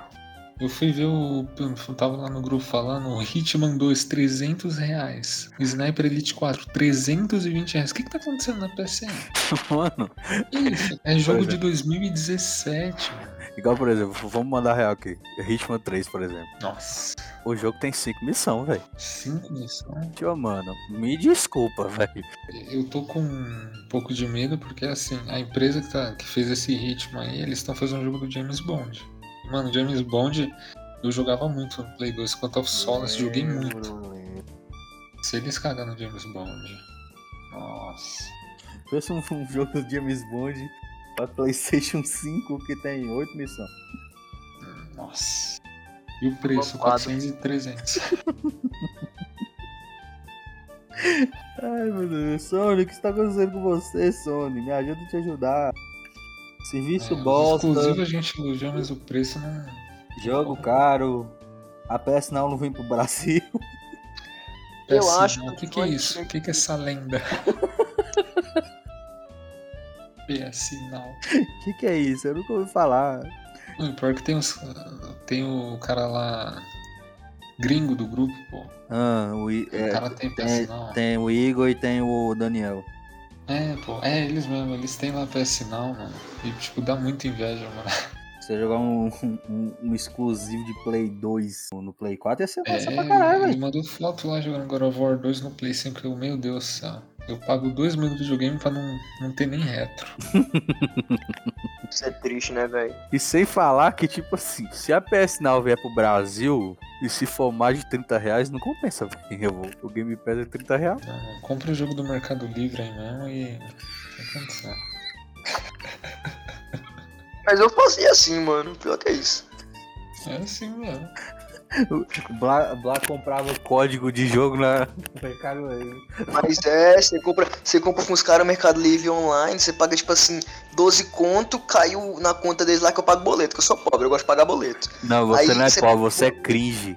Eu fui ver o. Eu tava lá no grupo falando, o Hitman 2, 300 reais. Sniper Elite 4, 320 reais. O que que tá acontecendo na PSN? Mano, Isso, é jogo de 2017, mano. igual por exemplo, vamos mandar real aqui. Hitman 3, por exemplo. Nossa, O jogo tem 5 missões, velho. 5 missões. Tio, mano, me desculpa, velho. Eu tô com um pouco de medo porque, assim, a empresa que, tá, que fez esse ritmo aí, eles estão fazendo um jogo do James Bond. Mano, James Bond, eu jogava muito no Play 2 quanto ao Solace, joguei muito. Se eles cagar no James Bond, nossa. Fosse um, um jogo do James Bond pra PlayStation 5 que tem 8 missões. Nossa. E o preço? Flopado. 400 e 300. Ai, meu Deus. Sony, o que está acontecendo com você, Sony? Me ajuda a te ajudar. Serviço É, os bosta, exclusivos a gente elogiou, mas o preço não. jogo caro. A PS não, não vem pro Brasil. Eu acho não. O que que, é isso? O que, que é essa lenda? PS Now. O que, que é isso? Eu nunca ouvi falar. Não, pior que tem os. Tem o cara lá. Gringo do grupo, pô. Ah, o, I- O é, cara tem PS Now. tem o Igor e tem o Daniel. É, pô. É, eles mesmo. Eles têm lá PS Now, mano. E, tipo, dá muita inveja, mano. Você jogar um, um, um exclusivo de Play 2 no Play 4 ia ser massa É, pra caralho, ele velho. mandou foto lá jogando God of War 2 no Play 5. Eu, meu Deus do céu. Eu pago dois mil do videogame pra não, não ter nem retro. Isso é triste, né, velho? E sem falar que, tipo assim, se a PS Now vier pro Brasil e se for mais de 30 reais, não compensa, velho. Eu vou- O Game Pass é 30 reais. Não, compra o jogo do Mercado Livre aí mesmo e. Tem condição. Mas eu fazia assim, mano. Pior que é isso. É assim mesmo. O Blá, Blá comprava código de jogo na no Mercado Livre. Mas é, você compra, você compra com os caras no Mercado Livre online, você paga tipo assim, 12 conto, caiu na conta deles lá que eu pago boleto, que eu sou pobre, eu gosto de pagar boleto. Não, você Aí não é você- pobre, você é cringe.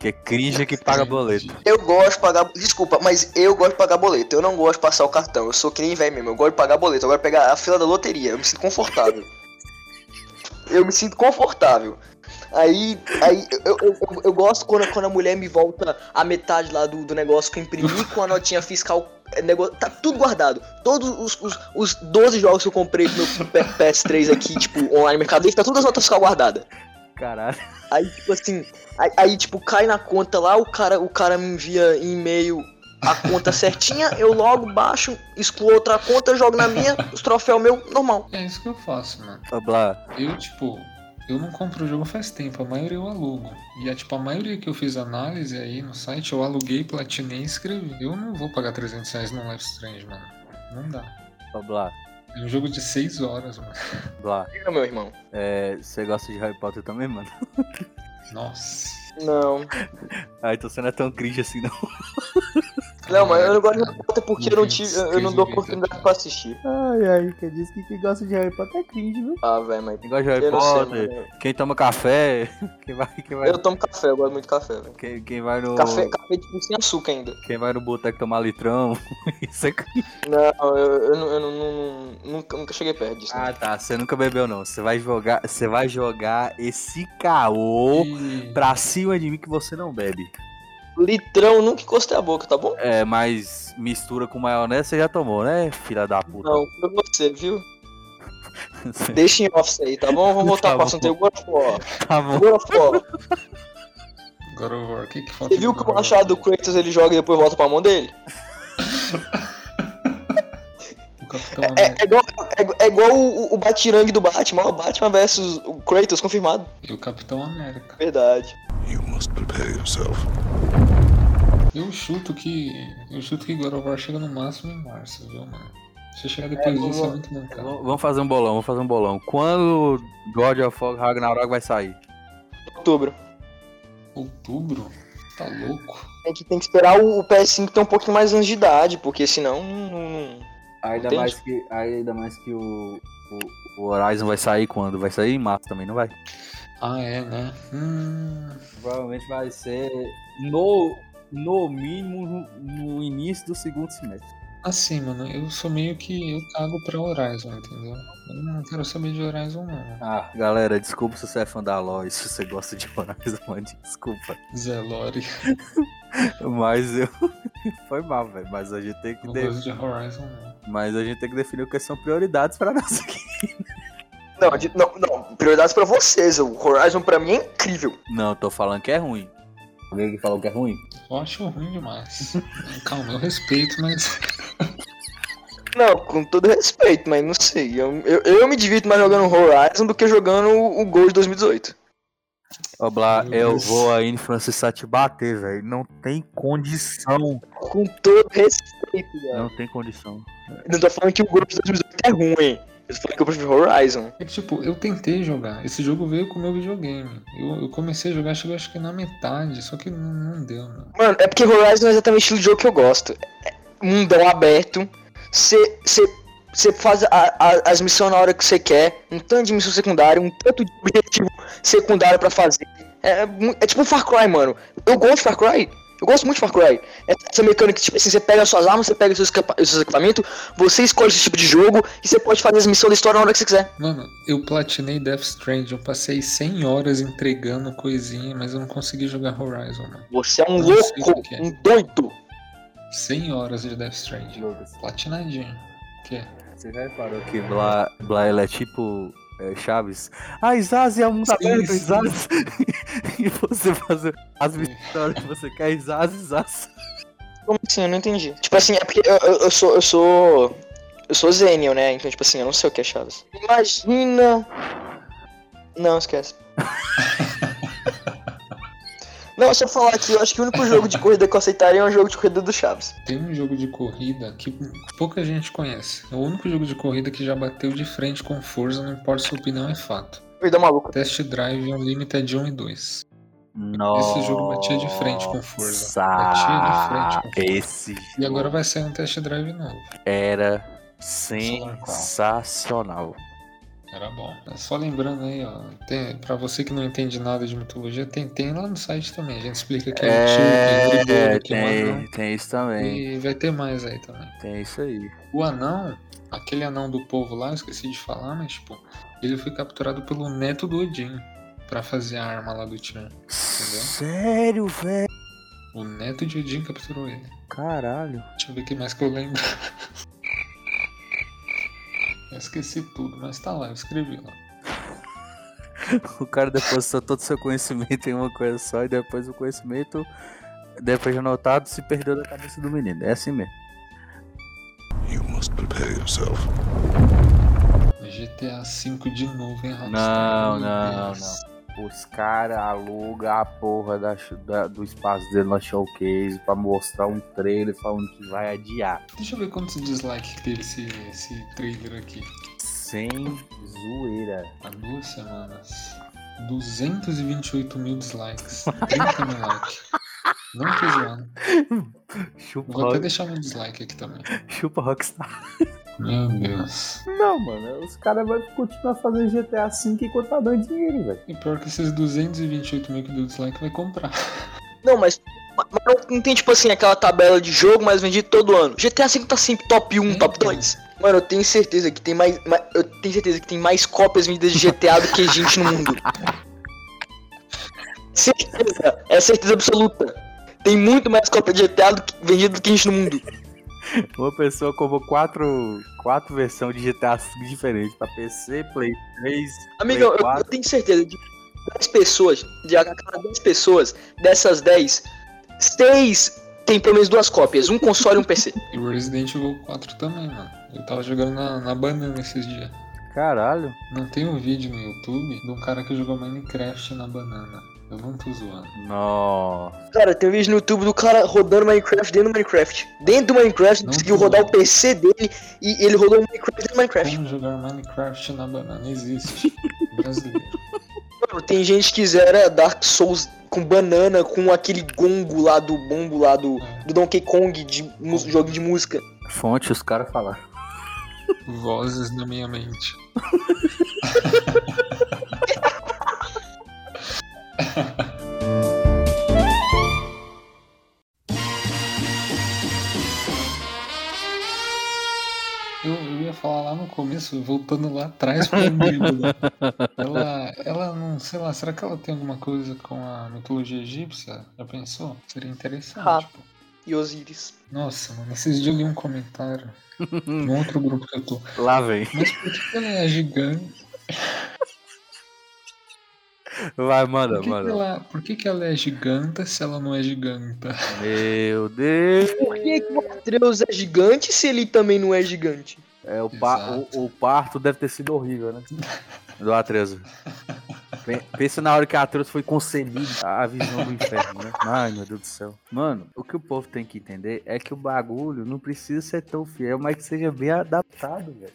Que é cringe que paga boleto. Eu gosto de pagar. Desculpa, mas eu gosto de pagar boleto. Eu não gosto de passar o cartão. Eu sou que nem velho mesmo. Eu gosto de pagar boleto. Eu gosto de pegar a fila da loteria. Eu me sinto confortável. eu me sinto confortável. Aí, aí eu, eu, eu, eu gosto quando, quando a mulher me volta a metade lá do, do negócio que eu imprimi com a notinha fiscal. é, Negócio, tá tudo guardado. Todos os, os, os 12 jogos que eu comprei meu P- PS3 aqui, tipo, online mercado livre, tá todas as notas fiscal guardadas. Caralho. Aí, tipo assim, aí, aí, tipo, cai na conta lá, o cara, o cara me envia em e-mail a conta certinha, eu logo baixo, excluo outra conta, jogo na minha, os troféus meu, normal. É isso que eu faço, mano. Blá, Eu, tipo, eu não compro o jogo faz tempo, a maioria eu alugo. E é tipo, a maioria que eu fiz análise aí no site, eu aluguei, platinei e escrevi. Eu não vou pagar 300 reais num Life Strange, mano. Não dá. ô, Blá, É um jogo de 6 horas, mano. Blá. Diga, meu irmão. É, você gosta de Harry Potter também, mano? Nossa. Não. Ah, então você não é tão cringe assim, não. Não, mas eu não gosto de Harry Potter porque eu não, tive, eu eu não dou oportunidade pra assistir. Ai, ai, quem disse que quem gosta de Harry Potter é cringe, viu? Ah, velho, mas. Quem gosta de Harry Eu sei, Potter, mano. quem toma café, quem vai, quem vai, Eu tomo café, eu gosto muito de café, velho. quem, quem vai no, Café, café tipo sem açúcar ainda. quem vai no boteco tomar litrão, isso é cringe. Não, eu, eu, não- eu não, não- nunca, nunca cheguei perto disso. Ah, tá, você nunca bebeu não, você vai jogar, você vai jogar esse caô pra cima de mim que você não bebe. Litrão, nunca encostei a boca, tá bom? É, mas mistura com maionese você já tomou, né, filha da puta? Não, foi você, viu? Deixa em off isso aí, tá bom? Vamos voltar Tá pro assunto aí. God of War. tá bom. God of War. God of War, o que que falta Você viu que o machado do? Kratos ele joga e depois volta pra mão dele? O Capitão É, América é igual, é, é igual o, o Batirangue do Batman, o Batman versus o Kratos, confirmado. e o Capitão América. Verdade. You must prepare yourself. Eu chuto que. Eu chuto que God of War chega no máximo em março, viu, mano? Se chegar depois vamos- disso é muito mancado. Vamos fazer um bolão, vamos fazer um bolão. Quando God of War Ragnarok vai sair? Outubro. Outubro? Tá louco? A gente tem que esperar o, o PS5 ter um pouquinho mais anos de idade, porque senão não. não- não- Ainda Entende? mais que, ainda mais que o, o, o Horizon vai sair quando? Vai sair em março também, não vai? Ah, é, né? Hum. Provavelmente vai ser no, no mínimo no, no início do segundo semestre. Assim, mano, eu sou meio que. Eu cago pra Horizon, entendeu? Eu não quero saber de Horizon, não. Ah, galera, desculpa se você é fã da Aloy, se você gosta de Horizon, mano, desculpa. Zé Lore. Mas eu. Foi mal, velho. Mas a gente tem que. Não de- gosto de Horizon, não. Mas a gente tem que definir o que são prioridades pra nós aqui. Não, de- não, não, prioridades pra vocês. O Horizon pra mim é incrível. Não, tô falando que é ruim. Alguém que falou que é ruim? Eu acho ruim demais. Calma, eu respeito, mas. Não, com todo respeito, mas não sei. Eu, eu, eu me divirto mais jogando Horizon do que jogando o, o Gol de 2018. Ô, Blá, eu Deus. vou aí no Francisco te bater, velho. Não tem condição. Com todo respeito, velho. Não tem condição. Não tô falando que o Gol de 2018 é ruim. Eu falando que eu prefiro Horizon. É que, tipo, eu tentei jogar. Esse jogo veio com o meu videogame. Eu, eu comecei a jogar, chegou acho que na metade, só que não, não deu, mano. Mano, é porque Horizon é exatamente o estilo de jogo que eu gosto. É mundão aberto. Você faz a- a- as missões na hora que você quer. Um tanto de missão secundária, um tanto de objetivo secundário pra fazer. É, mu- é tipo um Far Cry, mano. Eu gosto de Far Cry. Eu gosto muito de Far Cry. Essa mecânica, tipo assim, você pega as suas armas, você pega os seus, equipa- os seus equipamentos, você escolhe esse tipo de jogo e você pode fazer as missões da história na hora que você quiser. Mano, eu platinei Death Stranding, eu passei 100 horas entregando coisinha, mas eu não consegui jogar Horizon, mano. Você é um Não louco, o é. um doido. 100 horas de Death Stranding. Lucas, Platinadinho. Que? você já reparou que Blá ele é tipo é, Chaves? Ah, Izaz é um mundo aberto, sim. E você fazer as vitórias que você quer, Izaz, Izaz. Como assim? Eu não entendi. Tipo assim, é porque eu, eu- eu sou. Eu sou. Eu sou Zenial, né? Então, tipo assim, eu não sei o que é Chaves. Imagina. Não, esquece. não, se eu falar aqui, eu acho que o único jogo de corrida que eu aceitaria é um jogo de corrida do Chaves. Tem um jogo de corrida que pouca gente conhece. É o único jogo de corrida que já bateu de frente com força, não importa se a opinião é fato. Corrida maluca. Test Drive Unlimited 1 e 2. Nossa. Esse jogo batia de frente com Forza. Batia de frente com Forza. Esse E agora vai sair um Test Drive novo. era sensacional. Era bom. É Só lembrando aí, ó. Tem, pra você que não entende nada de mitologia, tem, tem lá no site também. A gente explica que é, tio, que é Grigoro, que é um anão. tem, tem isso também. E vai ter mais aí também. Tem isso aí. O anão, aquele anão do povo lá, eu esqueci de falar, mas tipo, ele foi capturado pelo neto do Odin pra fazer a arma lá do Tyr. Sério, velho? O neto de Odin capturou ele. Caralho. Deixa eu ver o que mais que eu lembro. Eu esqueci tudo, mas tá lá, eu escrevi lá. O cara depositou todo o seu conhecimento em uma coisa só e depois o conhecimento, depois de anotado, se perdeu da cabeça do menino. É assim mesmo. You must prepare yourself. GTA V de novo, hein, Rockstar? Não, não, não. Os caras alugam a porra da, da- do espaço dele na showcase pra mostrar um trailer falando que vai adiar. Deixa eu ver quantos dislikes teve esse, esse trailer aqui. Sem zoeira. Há duas semanas. 228 mil dislikes. 30 mil likes. Não tô zoando. Chupa, Vou até deixar meu dislike aqui também. chupa Rockstar. Meu Deus. Não, mano. Os caras vão continuar fazendo GTA V enquanto tá dando dinheiro, velho. E pior que esses 228 mil que deu dislike vai comprar. Não, mas, mas não- tem tipo assim aquela tabela de jogo mais vendido todo ano. GTA V tá sempre top 1, top Então. 2. Mano, eu tenho certeza que tem mais, ma- eu tenho certeza que tem mais cópias vendidas de GTA do que gente no mundo. Certeza, é certeza absoluta. Tem muito mais cópias de GTA do que, vendido do que gente no mundo. Uma pessoa comprou quatro, quatro versões de GTA diferentes pra PC, Play 3. Amigão, Play eu, eu 4. tenho certeza de 10 pessoas, de a cada 10 pessoas, dessas 10, 6 tem pelo menos duas cópias, um console e um PC. E o Resident Evil 4 também, mano. Eu tava jogando na, na banana esses dias. Caralho. Não tem um vídeo no YouTube de um cara que jogou Minecraft na banana. Eu não tô zoando. Nossa. Cara, tem um vídeo no YouTube do cara rodando Minecraft dentro do Minecraft. Dentro do Minecraft, Não conseguiu rodar o PC dele e ele rodou o Minecraft dentro do Minecraft. Como jogar Minecraft na banana? Existe. Brasileiro. Mano, tem gente que zera Dark Souls com banana, com aquele gongo lá do bombo lá do, do Donkey Kong de jogo de música. Fonte, os caras falaram. Vozes na minha mente. Eu, eu ia falar lá no começo, voltando lá atrás pra. Ela, ela não, sei lá, será que ela tem alguma coisa com a mitologia egípcia? Já pensou? Seria interessante. Ah. tipo. E Osiris. Nossa, mano, esses dias eu li um comentário no outro grupo que eu tô. Lá vem. Mas por que que ela é gigante? Vai, manda, Por que, que manda. ela, por que, que ela é giganta se ela não é giganta? Meu Deus. Por que, que o Atreus é gigante se ele também não é gigante? É, o, pa- o, o parto deve ter sido horrível, né? Do Atreus. Pen- Pensa na hora que a Atreus foi concebido a visão do inferno, né? Ai, meu Deus do céu. Mano, o que o povo tem que entender é que o bagulho não precisa ser tão fiel, mas que seja bem adaptado, velho.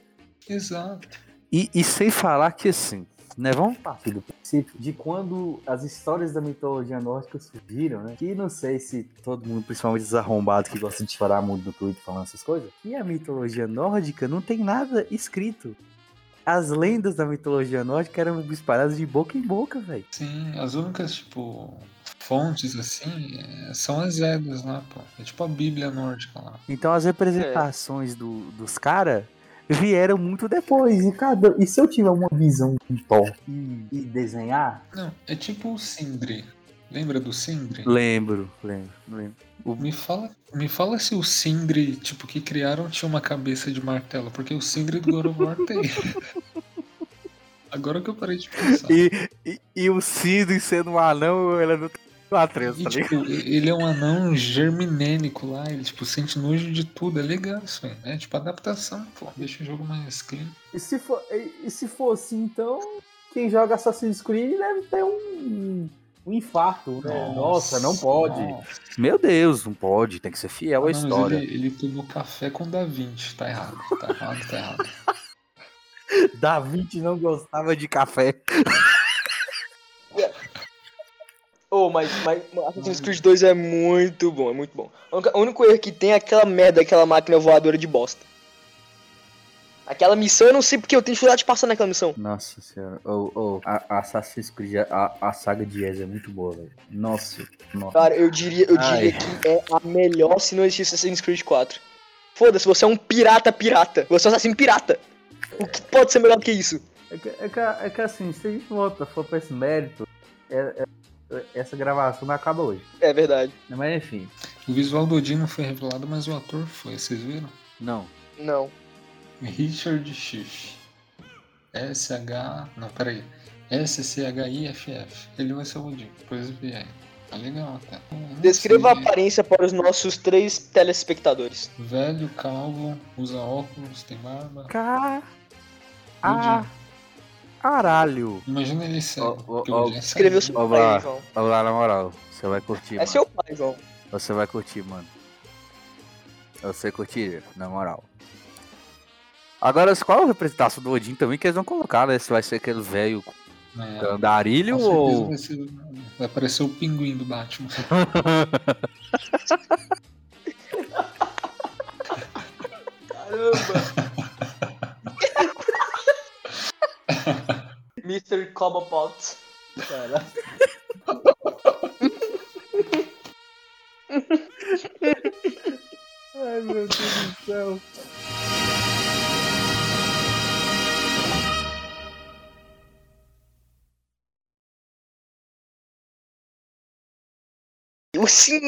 Exato. E, e sem falar que assim, né? Vamos partir do princípio de quando as histórias da mitologia nórdica surgiram, né? Que não sei se todo mundo, principalmente os arrombados que gostam de chorar muito no Twitter falando essas coisas. E a mitologia nórdica não tem nada escrito. As lendas da mitologia nórdica eram espalhadas de boca em boca, velho. Sim, as únicas, tipo, fontes, assim, é- são as Edas lá, pô. É tipo a Bíblia nórdica lá. Então as representações do- dos caras vieram muito depois. E, cada, e se eu tiver uma visão de top e, e desenhar? Não, é tipo o Sindri. Lembra do Sindri? Lembro, lembro, lembro. Me fala, me fala se o Sindri, tipo, que criaram tinha uma cabeça de martelo, porque o Sindri do God of War tem. Agora que eu parei de pensar. E, e, e o Sindri sendo um anão, ela não tem Atreus, E, tá tipo, ele é um anão germinênico lá, ele tipo, sente nojo de tudo, é legal isso aí, né? Tipo, adaptação, pô, deixa o jogo mais clean. E se for, e, e se for assim, então, quem joga Assassin's Creed deve ter um, um infarto, né? Nossa, não pode. nossa. Meu Deus, não pode, tem que ser fiel à Não, história. Ele, ele tomou café com Da Vinci, tá errado, tá errado, tá errado. Da Vinci não gostava de café. Oh, mas, mas Assassin's Creed 2 é muito bom, é muito bom. O único- erro que tem é aquela merda, aquela máquina voadora de bosta. Aquela missão, eu não sei porque eu tenho dificuldade de passar naquela missão. Nossa senhora. Ô, ô, a, a Assassin's Creed, a, a saga de Ez é muito boa, velho. Nossa, nossa. Cara, eu diria, eu Ai. diria que é a melhor se não existisse Assassin's Creed 4. Foda-se, você é um pirata pirata. Você é um assassino pirata. O que pode ser melhor do que isso? É que, é que, é que assim, se a gente volta, for pra esse mérito, é- é- essa gravação não acaba hoje. É verdade. Mas enfim, O visual do Odin não foi revelado, mas o ator foi, vocês viram? não. Não. Richard Schiff. S-H. Não, peraí. S-C-H-I-F-F. Ele vai ser o Odin, depois vier. Tá legal até. Não Descreva a aparência para os nossos três telespectadores. Velho, calvo, usa óculos, tem barba. Car... Ah. Caralho. Imagina ele cego. Ó, ó, porque o ó, Odin é Escreveu seu pai, lá. João. Vamos lá, na moral. Você vai curtir, É mano. seu pai, João. Você vai curtir, mano. Você curtir, na moral. Agora, qual a representação do Odin também que eles vão colocar, né? Se vai ser aquele velho É, ou... vai, ser- vai aparecer o pinguim do Batman. Caramba! Mr. Cobblepot. Ai, meu Deus do céu. O sim,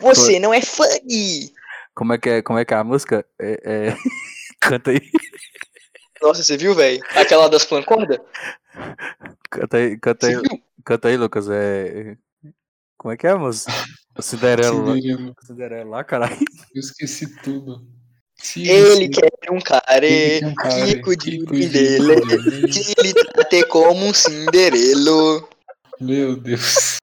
você não é funny. Como é que é, como é, que é a música? É, é... Canta aí, Nossa, você viu, velho? Aquela das flancordas? canta aí, canta aí, canta aí, Lucas. É... Como é que é, moço? O Cinderela. Cinderela. Lá, caralho. Eu esqueci tudo. Se Ele quer um cara ele quer um cara rico de dele, dele. que ele trate como um cinderelo. Meu Deus.